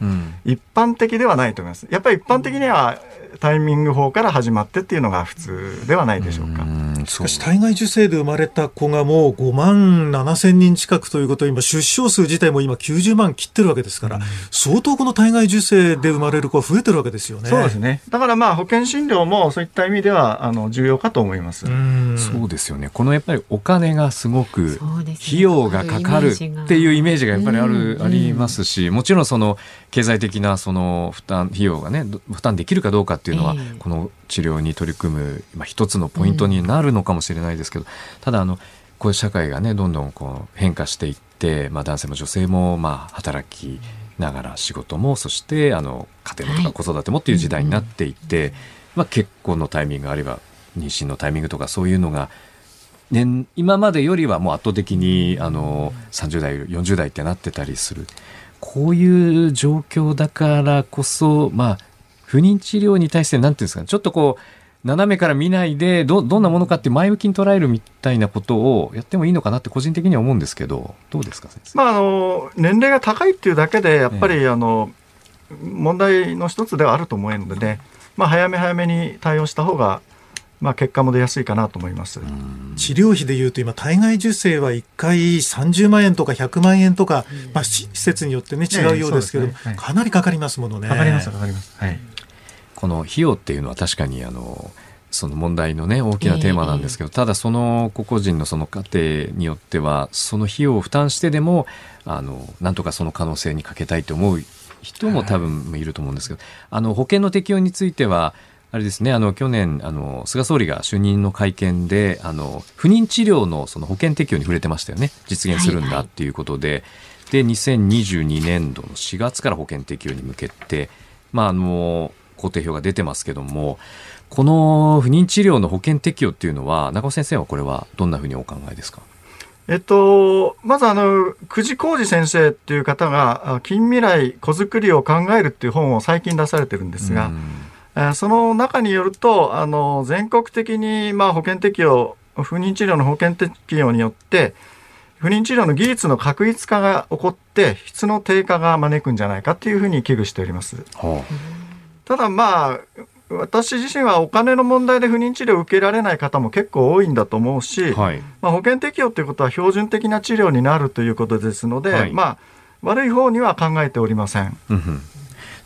一般的ではないと思います。やっぱり一般的にはタイミング法から始まってっていうのが普通ではないでしょうか。しかし体外受精で生まれた子がもう5万7千人近くということは今出生数自体も今90万切ってるわけですから、相当この体外受精で生まれる子は増えてるわけですよね。そうですね。だからまあ保険診療もそういった意味ではあの重要かと思います。そうですよね。このやっぱりお金がすごく費用がかかるっていうイメージがやっぱりあるありますし、もちろんその経済的なその負担費用がね負担できるかどうかっていうのは、この治療に取り組む、まあ、一つのポイントになるのかもしれないですけど、ただあのこういう社会がねどんどんこう変化していって、まあ、男性も女性もまあ働きながら仕事もそしてあの家庭もとか子育てもっていう時代になっていって、まあ、結婚のタイミングあるいは妊娠のタイミングとかそういうのがね、今までよりはもう圧倒的にあの30代40代ってなってたりする。こういう状況だからこそ、まあ、不妊治療に対してなんていうんですかちょっとこう斜めから見ないでどどんなものかって前向きに捉えるみたいなことをやってもいいのかなって個人的には思うんですけどどうですか先生、まあ、あの年齢が高いっていうだけでやっぱり、ええ、あの問題の一つではあると思うのでね、まあ、早め早めに対応した方がまあ、結果も出やすいかなと思います。治療費でいうと今体外受精は1回30万円とか100万円とか、まあ、施設によってね違うようですけど、ね。はい、かなりかかりますものね。かかりますかかります、はい、この費用っていうのは確かにあのその問題のね大きなテーマなんですけど、えー、ただその個々人のその家庭によってはその費用を負担してでもあのなんとかその可能性にかけたいと思う人も多分いると思うんですけど、あの保険の適用についてはあれですね、あの去年あの菅総理が就任の会見であの不妊治療のその保険適用に触れてましたよね。実現するんだっていうことで、はいはい、で2022年度の4月から保険適用に向けて、まあ、あの工程表が出てますけどもこの不妊治療の保険適用っていうのは中尾先生はこれはどんなふうにお考えですかえっと、まずあの、久慈浩二先生っていう方が、近未来子作りを考えるっていう本を最近出されてるんですが、えその中によるとあの全国的に、まあ、保険適用不妊治療の保険適用によって不妊治療の技術の確立化が起こって質の低下が招くんじゃないかというふうに危惧しております。はあ、ただまあ私自身はお金の問題で不妊治療を受けられない方も結構多いんだと思うし、はい、まあ、保険適用ということは標準的な治療になるということですので、はい、まあ悪い方には考えておりません。うん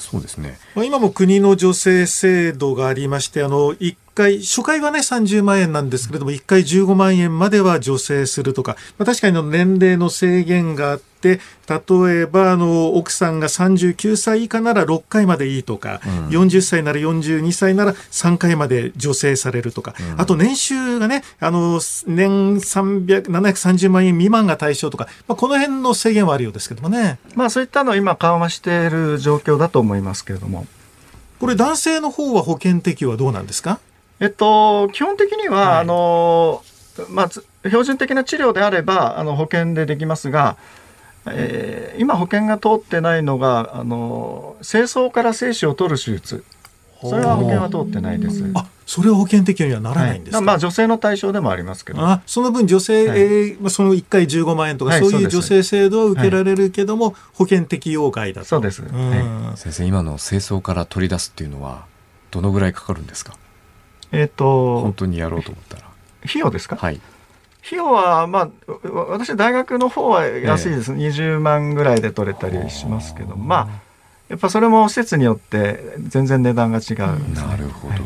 そうですね。今も国の助成制度がありまして、あの、一回、初回はね、30万円なんですけれども、1回15万円までは助成するとか、まあ、確かにの年齢の制限があって、例えば、あの、奥さんが39歳以下なら6回までいいとか、うん、40歳なら42歳なら3回まで助成されるとか、うん、あと年収がね、あの、年300、730万円未満が対象とか、まあ、この辺の制限はあるようですけどもね。まあ、そういったのを今緩和している状況だと思いますけれども。これ男性の方は保険適用はどうなんですか？えっと、基本的には、はい、あの、まあ、標準的な治療であれば、あの、保険でできますが、えー、今保険が通ってないのが、あの、精巣から精子を取る手術。それは保険は通ってないです。あ、それは保険適用にはならないんですか、はい、まあ女性の対象でもありますけど。あ、その分女性、はい、えー、その1回15万円とか、はい、そういう女性制度は受けられるけども、保険適用外だと。そうです。先生、今の精巣から取り出すっていうのは、どのぐらいかかるんですか？えっ、ー、と本当にやろうと思ったら。費用ですか？はい。費用は、まあ、私、大学の方は安いです、ええ、20万ぐらいで取れたりしますけど、まあ、やっぱそれも施設によって全然値段が違う、ね、なるほど、はい、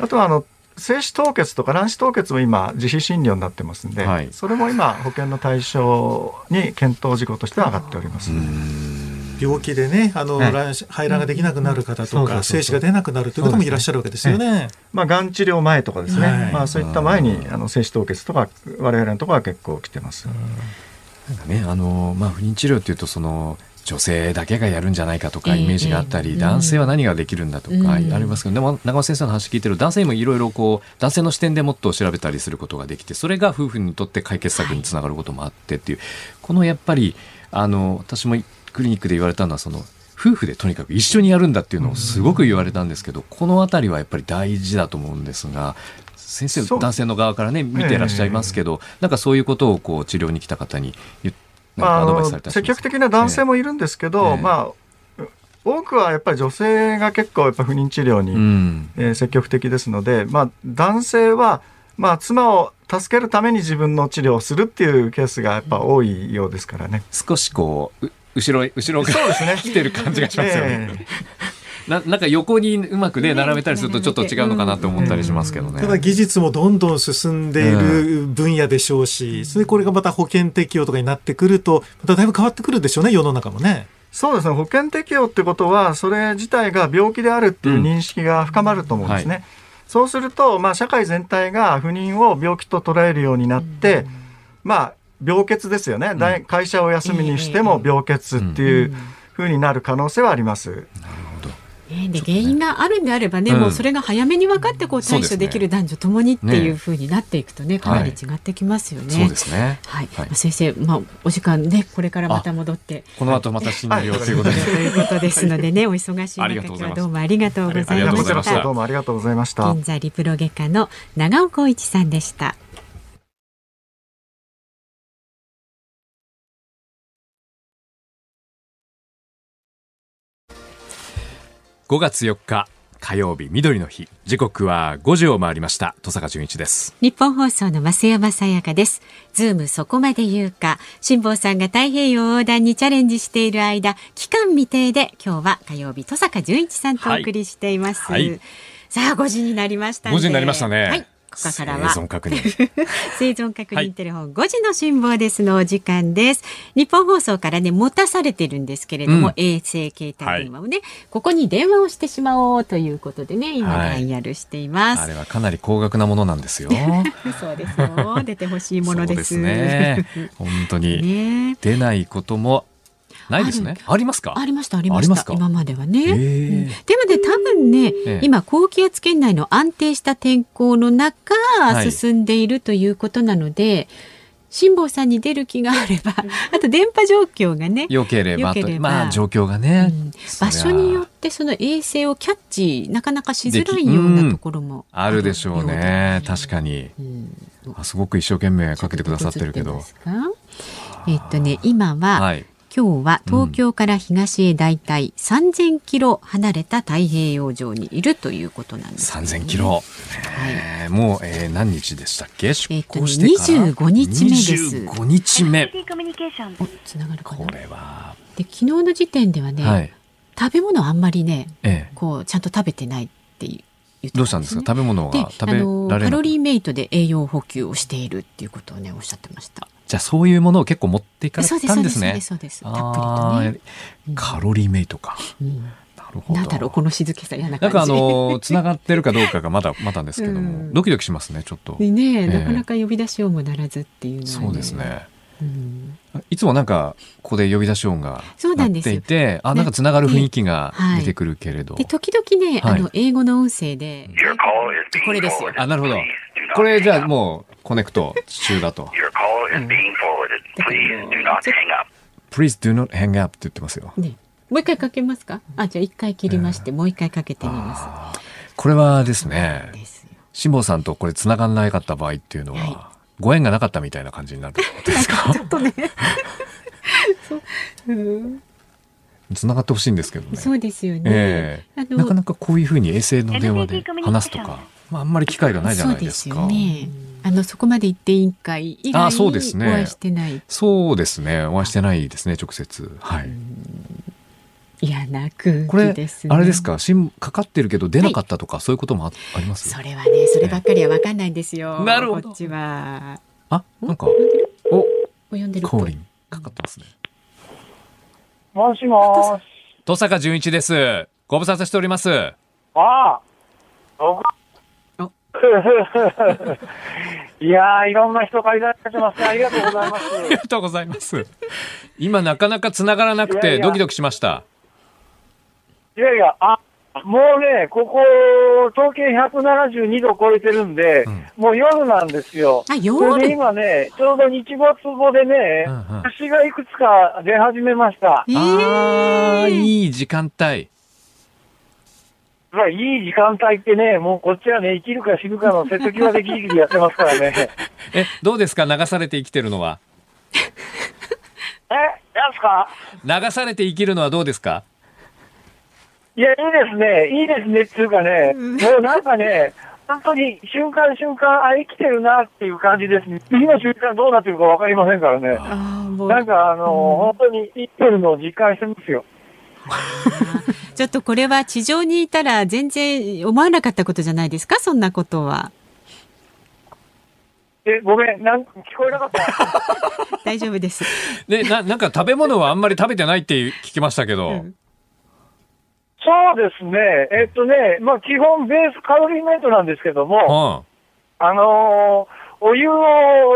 あとはあの精子凍結とか卵子凍結も今自費診療になってますんで、はい、それも今保険の対象に検討事項として上がっております。病気でね、あの、はい、排卵ができなくなる方とか、精子が出なくなるという方もいらっしゃるわけですよね。まあ、がん治療前とかですね、はい、まあ、そういった前に、あの精子凍結とか、我々のところは結構来てます。なんかね、あの、まあ、不妊治療っていうと、その。女性だけがやるんじゃないかとかイメージがあったり、男性は何ができるんだとかありますけど、でも長尾先生の話聞いてる男性もいろいろこう男性の視点でもっと調べたりすることができてそれが夫婦にとって解決策につながることもあってっていうこのやっぱりあの私もクリニックで言われたのはその夫婦でとにかく一緒にやるんだっていうのをすごく言われたんですけど、この辺りはやっぱり大事だと思うんですが先生男性の側からね見てらっしゃいますけど、なんかそういうことをこう治療に来た方に言ってまあ、あの積極的な男性もいるんですけど、えー、まあ、多くはやっぱり女性が結構やっぱ不妊治療に、うん、えー、積極的ですので、まあ、男性は、まあ、妻を助けるために自分の治療をするっていうケースがやっぱ多いようですからね。少しこう後ろ後ろから、ね、来てる感じがしますよね。えーななんか横にうまくね並べたりするとちょっと違うのかなと思ったりしますけどね。ただ技術もどんどん進んでいる分野でしょうし、それこれがまた保険適用とかになってくるとまただいぶ変わってくるでしょうね世の中もね。そうですね保険適用ってことはそれ自体が病気であるっていう認識が深まると思うんですね。うんはい、そうすると、まあ、社会全体が不妊を病気と捉えるようになって、まあ病欠ですよね、うん、会社を休みにしても病欠っていうふうになる可能性はあります。なるほどね、で原因があるんであればね、もうそれが早めに分かってこう対処できる男女ともにっていうふうになっていくとね、かなり違ってきますよね。そうですね。はい。先生、まあお時間ねこれからまた戻って、この後また診療ということで、ということですのでね、お忙しい中今日はどうもありがとうございました。どうもありがとうございました。現在リプロ外科の長尾光一さんでした。5月4日火曜日緑の日。時刻は5時を回りました。戸坂淳一です。日本放送の増山さやかです。ズームそこまで言うか。辛坊さんが太平洋横断にチャレンジしている間期間未定で今日は火曜日戸坂淳一さんとお送りしています、はい。はい、さあ5時になりました5時になりましたね。はいここからは。生存確認。生存確認テレフォン5時の辛抱ですのお時間です、日本放送からね持たされてるんですけれども、うん、衛星携帯電話をね、はい、ここに電話をしてしまおうということでね今ダイヤルしています、はい、あれはかなり高額なものなんですよ。そうですよ。出てほしいものですね。本当に、ね、出ないこともないですね。ありますか？ありました、ありました。今まではね。うん、でもね、多分ね、ええ、今高気圧圏内の安定した天候の中、進んでいるということなので。辛坊さんに出る気があれば、あと電波状況がね。良ければと、まあ状況がね、うん、場所によってその衛星をキャッチなかなかしづらいようなところもあるでしょうね。確かに、うん、すごく一生懸命かけてくださってるけど。えっとね今は、はい今日は東京から東へだいたい3000キロ離れた太平洋上にいるということなんです、ね。3000キロ、はい、もう、えー、何日でしたっけ？出航してから？25日目です。25日目。おつながるかな？これはで昨日の時点ではね、はい、食べ物あんまりね、ええ、こうちゃんと食べてないっていう。ね、どうしたんですか？食べ物が食べられカロリーメイトで栄養補給をしているっていうことをねおっしゃってましたじゃあそういうものを結構持っていかれたんですね。そうですそうですたっぷりとね。カロリーメイトか。うんなるほど。なんだろうこの静けさ嫌ななんかあの 繋がってるかどうかがまだまだですけども、うん、ドキドキしますねちょっと。ね、えー、なかなか呼び出し音もならずっていうのは、ね、そうですね。うん、いつもなんかここで呼び出し音が鳴っていてあなんかつながる雰囲気が出てくるけれど、で時々ね、はい、あの英語の音声で、これですよあなるほど。これじゃあもうコネクト中だと。Please do not hang up. って言ってますよ。ね、もう一回かけますか？あ、じゃあ一回切りまして、もう一回かけてみます。これはですね、辛坊さんとこれ繋がらなかった場合っていうのは、はい、ご縁がなかったみたいな感じになるですか？ちょっとね。繋がってほしいんですけどね。そうですよね。えー、なかなかこういうふうに衛星の電話で話すとか、まあ、あんまり機会がないじゃないですか。そうですよね。あのそこまで行って委員会以外にお会いしてない。そうですね。お会いしてないですね直接。はい。嫌な空これ気ですね。あれですか？新かかってるけど出なかったとか、そういうこともああります？それはね、そればっかりはわかんないんですよ。なるほどこっちは。あなんか呼んでるおお呼んでるっぽいコーリンかかってますねもしもーし。登坂淳一ですご無沙汰しておりますああ。いやー、いろんな人がいらっしゃってますね。ありがとうございます。ありがとうございます今なかなか繋がらなくいやいやてドキドキしましたいやいや、あ、もうね、ここ、統計172度超えてるんで、うん。もう夜なんですよ。あ、それ夜で今ね、ちょうど日没後でねうんうん、星がいくつか出始めました。えあーー、いい時間帯。まあ、いい時間帯ってね、もうこっちはね、生きるか死ぬかの瀬戸際でギリギリやってますからね。えどうですか？流されて生きてるのは。え、なんすか？流されて生きるのはどうですか？いや、いいですね。いいですねっていうかね、もうなんかね、本当に瞬間瞬間、あ、生きてるなっていう感じですね。次の瞬間どうなってるかわかりませんからね。あーもうなんかあの、本当に生きてるのを実感してますよ。ちょっとこれは地上にいたら全然思わなかったことじゃないですか？そんなことは。え、ごめん、なん聞こえなかった。大丈夫です。でななんか食べ物はあんまり食べてないって聞きましたけど、うんそうですね。えっとね、まあ基本ベースカロリーメイトなんですけども、うん。あのーお湯を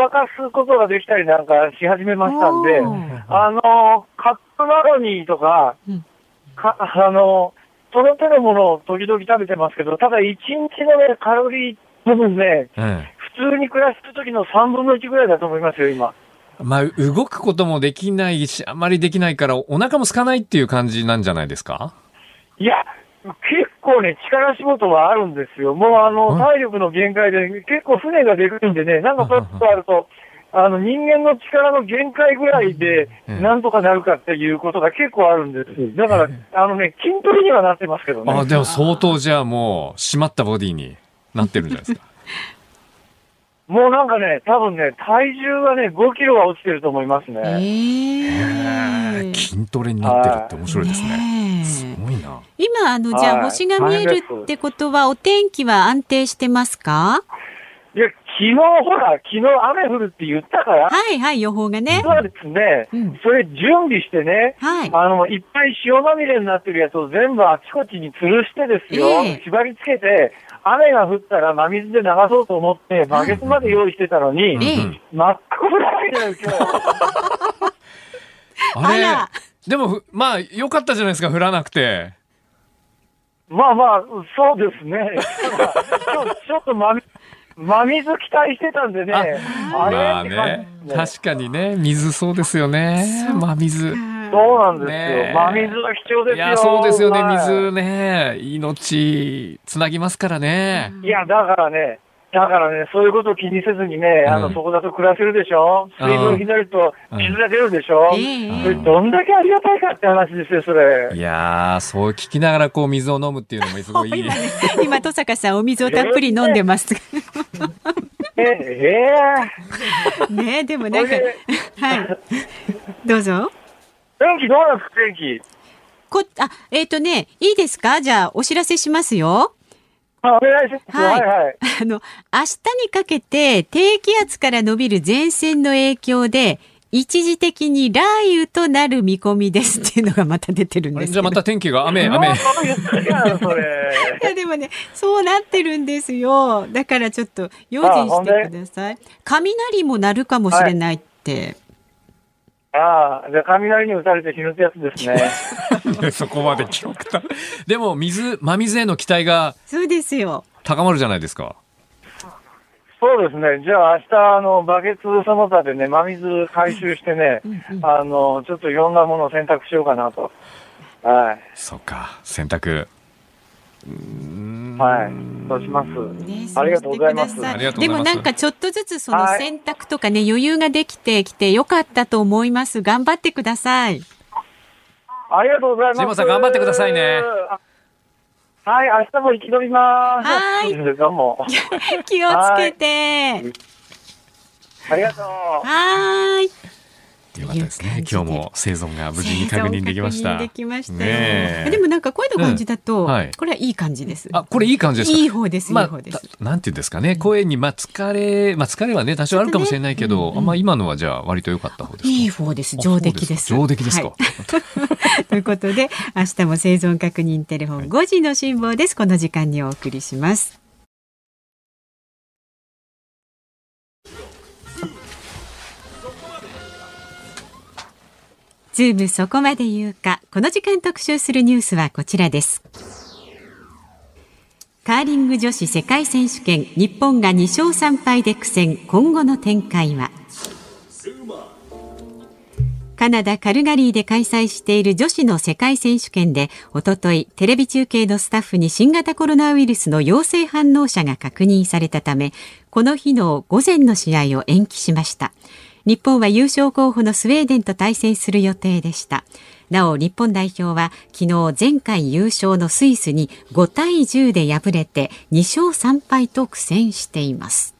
沸かすことができたりなんかし始めましたんであのーカップマロニーとか、うん。か、あのーその手のものを時々食べてますけど、ただ1日のね、カロリー部分ね、え普通に暮らしてる時の3分の1ぐらいだと思いますよ、今。えまあ動くこともできないしあまりできないからお腹も空かないっていう感じなんじゃないですか？いや、結構ね、力仕事はあるんですよ。もうあの、うん。体力の限界で、結構船が出るんでね、なんかパッとあると、あの、人間の力の限界ぐらいで、ええなんとかなるかっていうことが結構あるんです。だから、あのね、筋トレにはなってますけどね。あでも相当じゃあもう締まったボディになってるんじゃないですか。もうなんかね、多分ね、体重がね、5キロは落ちてると思いますえね。ー。筋トレになってるって面白いですね。ねえすごいな。今あのじゃあはい星が見えるってことはお天気は安定してますか？いや、昨日ほら、昨日雨降るって言ったから、はいはい予報がね。実はですね、うん。それ準備してね、はい。あの、いっぱい塩まみれになってるやつを全部あちこちに吊るしてですよ、ええ。縛り付けて、雨が降ったら真水で流そうと思って、バケツまで用意してたのに、真っ暗いじゃないですか。あれあらでもふまあ良かったじゃないですか降らなくて。まあまあ、そうですね。ちょちょっと真水、真水期待してたんでね、あれ？まあね。確かにね。水そうですよね。真水そうなんですよ。ねえ。真水は貴重ですよ。いやそうですよね。はい水ね。命つなぎますからね。いや、だからね、だからね、そういうことを気にせずにね、あの、うんそこだと暮らせるでしょ？水分ひねるとうん。水が出るでしょ、ええそれどんだけありがたいかって話ですよ、それ。いやーそう聞きながらこう水を飲むっていうのもすごいい い今ね今登坂さんお水をたっぷり飲んでます。え、ええねでもなんかはい。どうぞ。天気どうなんですか、天気？こあえっ、とねいいですか？じゃあお知らせしますよあお願いします。はいはい、はい。あの、明日にかけて低気圧から伸びる前線の影響で、一時的に雷雨となる見込みですっていうのがまた出てるんあですけど。れじゃあまた天気が雨雨 でもね、そうなってるんですよ。だからちょっと用心してください。雷も鳴るかもしれないって。ああ、じゃあ雷に打たれて死ぬってやつですね。そこまで記憶たでも水真水への期待がそうですよ。高まるじゃないですかそうですね。じゃあ明日、あの、バケツその他でね、真水回収してね、あの、ちょっといろんなものを選択しようかなと。はい。そうか選択はい。そうします。ね、ありがとうございますでもざいますなんかちょっとずつそのはい選択とかね、余裕ができてきてよかったと思います。頑張ってください。ありがとうございます。杉本さん頑張ってくださいねあはい、明日も生き延びます。はい どうも。気をつけて。ありがとう。はーい。よかったですね。今日も生存が無事に確認できました。できましたね。でもなんか声の感じだと、うんはい、これはいい感じです。あ、これいい感じですいい方です。まあ、いい方です。なんていうんですかね、声にまあ疲れ、まあ疲れはね多少あるかもしれないけど、ねうんうん、まあ今のはじゃあ割と良かった方ですいい方です。上出来です。上出来ですか。はい、ということで明日も生存確認テレフォン5時の辛抱です。この時間にお送りします。ズームそこまで言うか。この時間特集するニュースはこちらです。カーリング女子世界選手権日本が2勝3敗で苦戦。今後の展開は？カナダ・カルガリーで開催している女子の世界選手権で、おととい、テレビ中継のスタッフに新型コロナウイルスの陽性反応者が確認されたため、この日の午前の試合を延期しました。日本は優勝候補のスウェーデンと対戦する予定でした。なお日本代表は昨日前回優勝のスイスに5対10で敗れて2勝3敗と苦戦しています。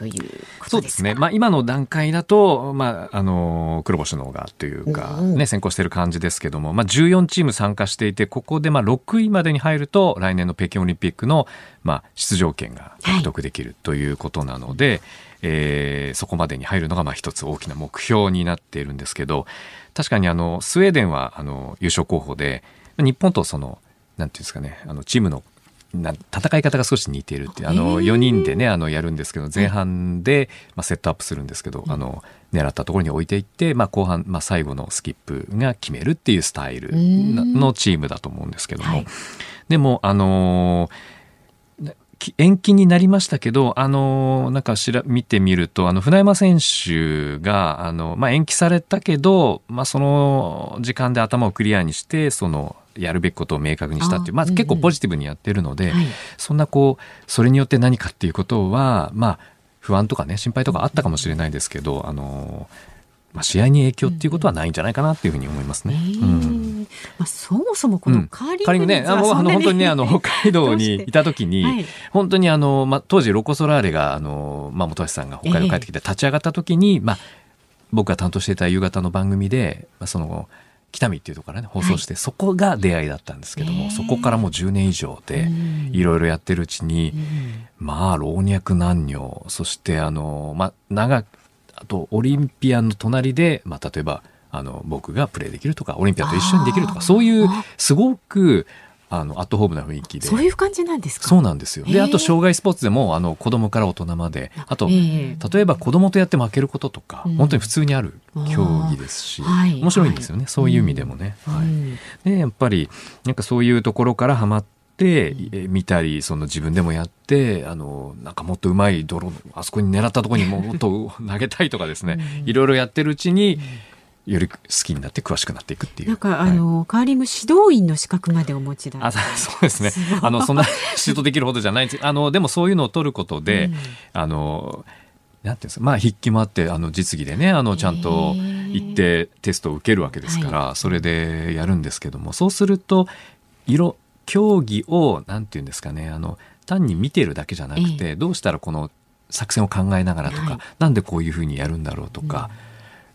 というそうですね、まあ、今の段階だと、まあ、あの黒星の方がというか、ね、先行している感じですけども、まあ、14チーム参加していてここでまあ6位までに入ると来年の北京オリンピックのまあ出場権が獲得できるということなので、はい、えー、そこまでに入るのがまあ一つ大きな目標になっているんですけど確かにあのスウェーデンはあの優勝候補で日本とそのなんていうんですかねあのチームのな戦い方が少し似ているっていうあの4人でねあのやるんですけど前半で、まあ、セットアップするんですけど、あの狙ったところに置いていって、まあ、後半、まあ、最後のスキップが決めるっていうスタイルのチームだと思うんですけども、はい、でもあの延期になりましたけど、あの、なんかしら、見てみると、あの、船山選手が、あの、まあ、延期されたけど、まあ、その時間で頭をクリアにして、その、やるべきことを明確にしたっていう、まあ、結構ポジティブにやってるので、はい、そんなこう、それによって何かっていうことは、まあ、不安とかね、心配とかあったかもしれないですけど、あの、まあ、試合に影響っていうことはないんじゃないかなっていうふうに思いますね。うん、まあ、そもそもこのカーリング、ね、あの本当にねあの北海道にいた時に、はい、本当にあのまあ当時ロコソラーレがあのまあ本橋さんが北海道帰ってきて立ち上がった時に、えー、まあ僕が担当していた夕方の番組で、まあ、その北見っていうところからね放送して、はい、そこが出会いだったんですけども、えー、そこからもう10年以上でいろいろやってるうちに、うん、まあ老若男女そしてあのまあ長あとオリンピアンの隣で、まあ、例えばあの僕がプレーできるとかオリンピアンと一緒にできるとかそういうすごくあのアットホームな雰囲気で。そういう感じなんですか？そうなんですよ。であと障害スポーツでもあの子供から大人まで。あと、例えば子供とやって負けることとか、うん、本当に普通にある競技ですし、面白いんですよね、はい、そういう意味でもね、うん、はい、でやっぱりなんかそういうところからハマって見たりその自分でもやってあのなんかもっとうまい泥あそこに狙ったところにもっと投げたいとかですね、いろいろやってるうちに、より好きになって詳しくなっていくっていう。なんか、あの、カーリング指導員の資格までお持ちだ。あ、そうですね。あの、そんな指導できるほどじゃないんです。あの、でもそういうのを取ることで、うん、あの、なんていうんですか、まあ筆記もあって、あの実技でね、あのちゃんと行ってテストを受けるわけですから、それでやるんですけども、そうすると色競技を何て言うんですかねあの単に見てるだけじゃなくて、どうしたらこの作戦を考えながらとか、はい、なんでこういうふうにやるんだろうとか、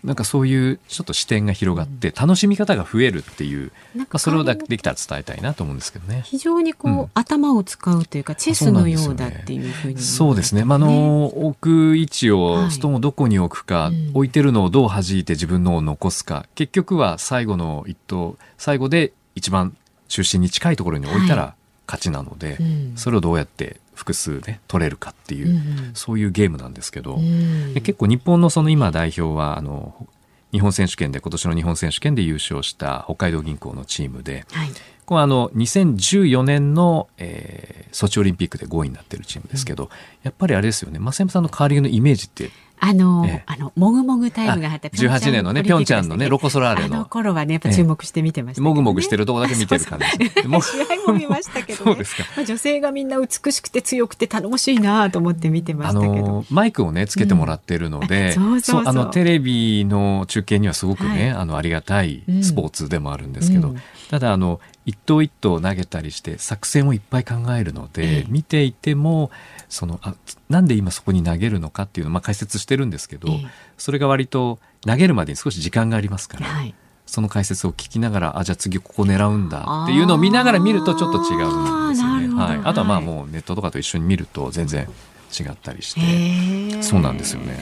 うん、なんかそういうちょっと視点が広がって楽しみ方が増えるっていう、まあ、それをできたら伝えたいなと思うんですけどね。非常にこう、うん、頭を使うというかチェスのようだっていうふうにそうですね、まあ、の置く位置をストーンをどこに置くか、はい、置いてるのをどう弾いて自分のを残すか結局は最後の一投最後で一番中心に近いところに置いたら勝ちなので、はいうん、それをどうやって複数ね取れるかっていう、うん、そういうゲームなんですけど、うん、結構日本のその今代表はあの日本選手権で今年の日本選手権で優勝した北海道銀行のチームで、はい、これあの2014年の、えー、ソチオリンピックで5位になってるチームですけど、やっぱりあれですよね。増山さんのカーリングのイメージってあの、ええ、あの、もぐもぐタイムがあって、18年のね、ピョンチャンのね、ロコソラーレの。あの頃はね、やっぱ注目して見てました、ね、もぐもぐしてるとこだけ見てる感じ。試合も見ましたけど、ね、そうですか。まあ、女性がみんな美しくて強くて頼もしいなと思って見てましたけど。マイクをね、つけてもらってるので、うん、そうそうあの、テレビの中継にはすごくね、はい、あの、ありがたいスポーツでもあるんですけど、うん、ただ、あの、一投一投投げたりして作戦をいっぱい考えるので、ええ、見ていてもそのあなんで今そこに投げるのかっていうのをまあ解説してるんですけど、え、それが割と投げるまでに少し時間がありますから、はい、その解説を聞きながらあじゃあ次ここ狙うんだっていうのを見ながら見るとちょっと違うんですよね。はい、あとはまあもうネットとかと一緒に見ると全然違ったりしてそうなんですよね。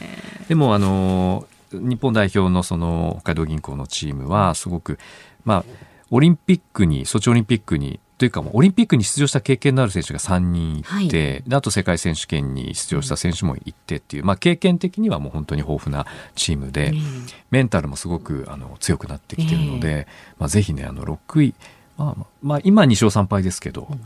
でもあの日本代表のその北海道銀行のチームはすごくまあオリンピックにソチオリンピックにというかもオリンピックに出場した経験のある選手が3人いて、はい、あと世界選手権に出場した選手もいてっていう、まあ、経験的にはもう本当に豊富なチームで、うん、メンタルもすごくあの強くなってきてるので、えー、まあ、ぜひねあの6位、まあまあ、今2勝3敗ですけど、うん。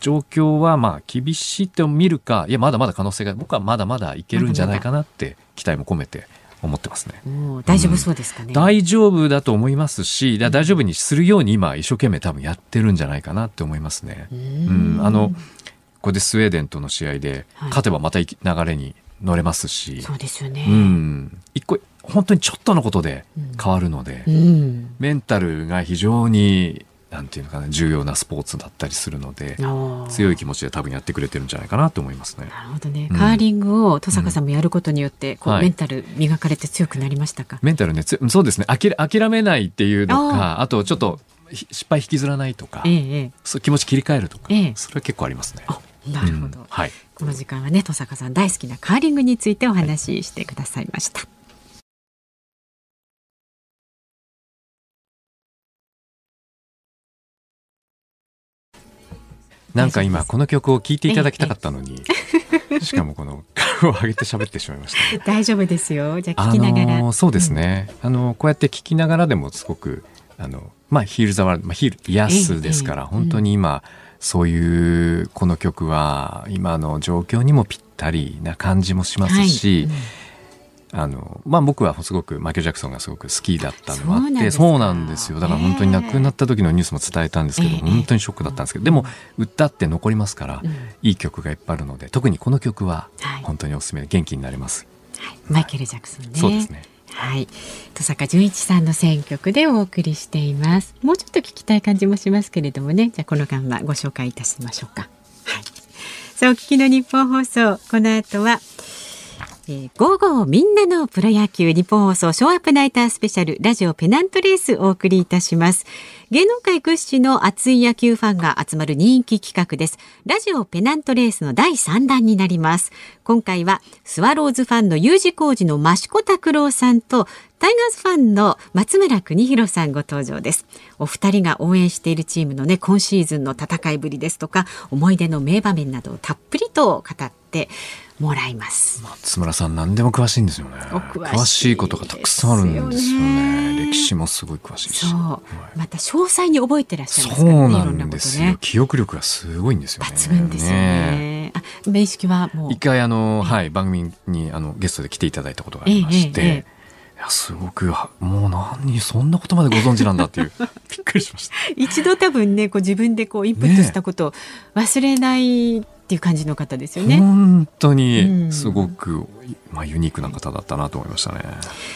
状況はまあ厳しいと見るかいやまだまだ可能性が僕はまだまだいけるんじゃないかなって期待も込めて思ってますね。大丈夫そうですかね、うん、大丈夫だと思いますし、大丈夫にするように今一生懸命多分やってるんじゃないかなって思いますね。うん、あのこれでスウェーデンとの試合で勝てばまた流れに乗れますし、はい、そうですよね。うん、一個本当にちょっとのことで変わるので、うん、メンタルが非常になんていうのかな重要なスポーツだったりするので強い気持ちで多分やってくれてるんじゃないかなと思いますね。なるほどね、うん、カーリングを登坂さんもやることによって、こう、メンタル磨かれて強くなりましたか？メンタルねそうですね。諦めないっていうのかあとちょっと失敗引きずらないとか、ええ、そう気持ち切り替えるとか、ええ、それは結構ありますね。なるほど、うん、はい、この時間はね登坂さん大好きなカーリングについてお話ししてくださいました。はいなんか今この曲を聴いていただきたかったのに、しかもこの 顔を上げて喋ってしまいました、ね、大丈夫ですよ。じゃあ聞きながら。あのそうですね。うん、あのこうやって聞きながらでもすごくあのまあヒールザワールド、まあヒール癒すですから、本当に今、そういうこの曲は今の状況にもぴったりな感じもしますし。はいあのまあ、僕はすごくマイケル・ジャクソンがすごく好きだったのもあってそうなんですよ。だから本当に亡くなった時のニュースも伝えたんですけど、えー、本当にショックだったんですけど、でも歌って残りますから、うん、いい曲がいっぱいあるので特にこの曲は本当におすすめで元気になります、はい、マイケル・ジャクソンね。そうですね。はい、戸坂淳一さんの選曲でお送りしています。もうちょっと聞きたい感じもしますけれどもね。じゃあこの間はご紹介いたしましょうか。はい。さあお聞きの日本放送。この後はえー、午後みんなのプロ野球日本放送ショーアップナイタースペシャルラジオペナントレースお送りいたします。芸能界屈指の熱い野球ファンが集まる人気企画です。ラジオペナントレースの第3弾になります。今回はスワローズファンの U 字工事の益子拓郎さんとタイガースファンの松村邦弘さんご登場です。お二人が応援しているチームのね今シーズンの戦いぶりですとか思い出の名場面などをたっぷりと語ってもらいます。松村さん何でも詳しいんですよね。詳しいことがたくさんあるんですよね。歴史もすごい詳しいし。はい、また詳細に覚えてらっしゃいますからね。そうなんですよ、ね、記憶力がすごいんですよね。抜群ですよね。ねあ面識はもう。一回あの、はい、番組にあのゲストで来ていただいたことがありまして、えええやすごくもう何そんなことまでご存知なんだっていう。びっくりしました。一度多分ねこう自分でこうインプットしたことを忘れないっていう感じの方ですよね。本当にすごく、うん、まあ、ユニークな方だったなと思いましたね。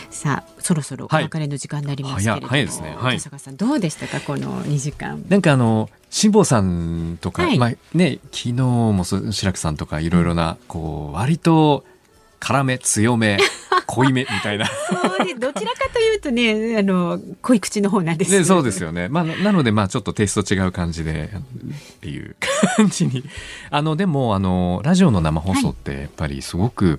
さあそろそろお別れの時間になりますけれども、はい、早いですね、はい、坂さんどうでしたか？この2時間。なんかあの辛坊さんとか、はい、まあね昨日も白くさんとかいろいろなこう割と辛め強め濃いめみたいな。どちらかというとねあの濃い口の方なんです。ねそうですよね、まあ、なのでまあちょっとテイスト違う感じでっていう感じに。あのでもあのラジオの生放送ってやっぱりすごく、はい、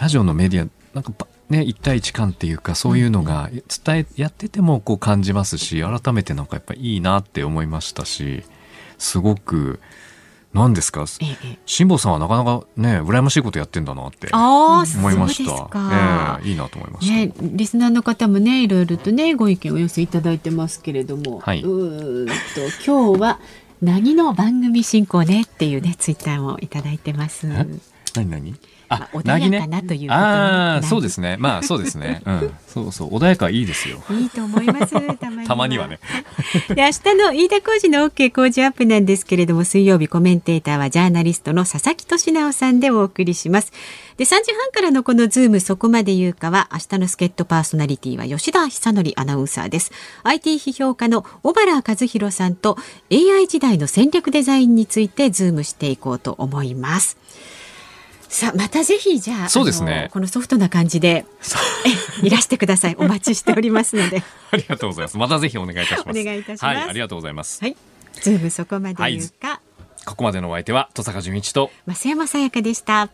ラジオのメディアなんかね、一対一感っていうかそういうのが伝えやっててもこう感じますし改めてなんかやっぱいいなって思いましたしすごく何ですか、辛坊さんはなかなかね羨ましいことやってんだなって思いました。えー、いいなと思いました、ね。リスナーの方もねいろいろとねご意見をお寄せいただいてますけれども、はい、うと今日はなぎの番組進行ねっていうねツイッターもいただいてます。何何？あ、穏やかなという、ね、ああ、そうですね。まあ、そうですね。うん。そうそう。穏やかいいですよ。いいと思います。たまに たまにはね。で、明日の飯田浩二の OK 工事アップなんですけれども、水曜日コメンテーターはジャーナリストの佐々木俊尚さんでお送りします。で、3時半からのこのズームそこまで言うかは、明日の助っ人パーソナリティは吉田尚記アナウンサーです。IT 批評家の尾原和啓さんと AI 時代の戦略デザインについてズームしていこうと思います。さあまたぜひじゃあそうですね。このソフトな感じでいらしてください。お待ちしておりますので。ありがとうございます。またぜひお願いいたします。お願いいたします、はい、ありがとうございます。はい。ズームそこまで言うか、はい、ここまでのお相手は戸坂淳一と増山さやかでした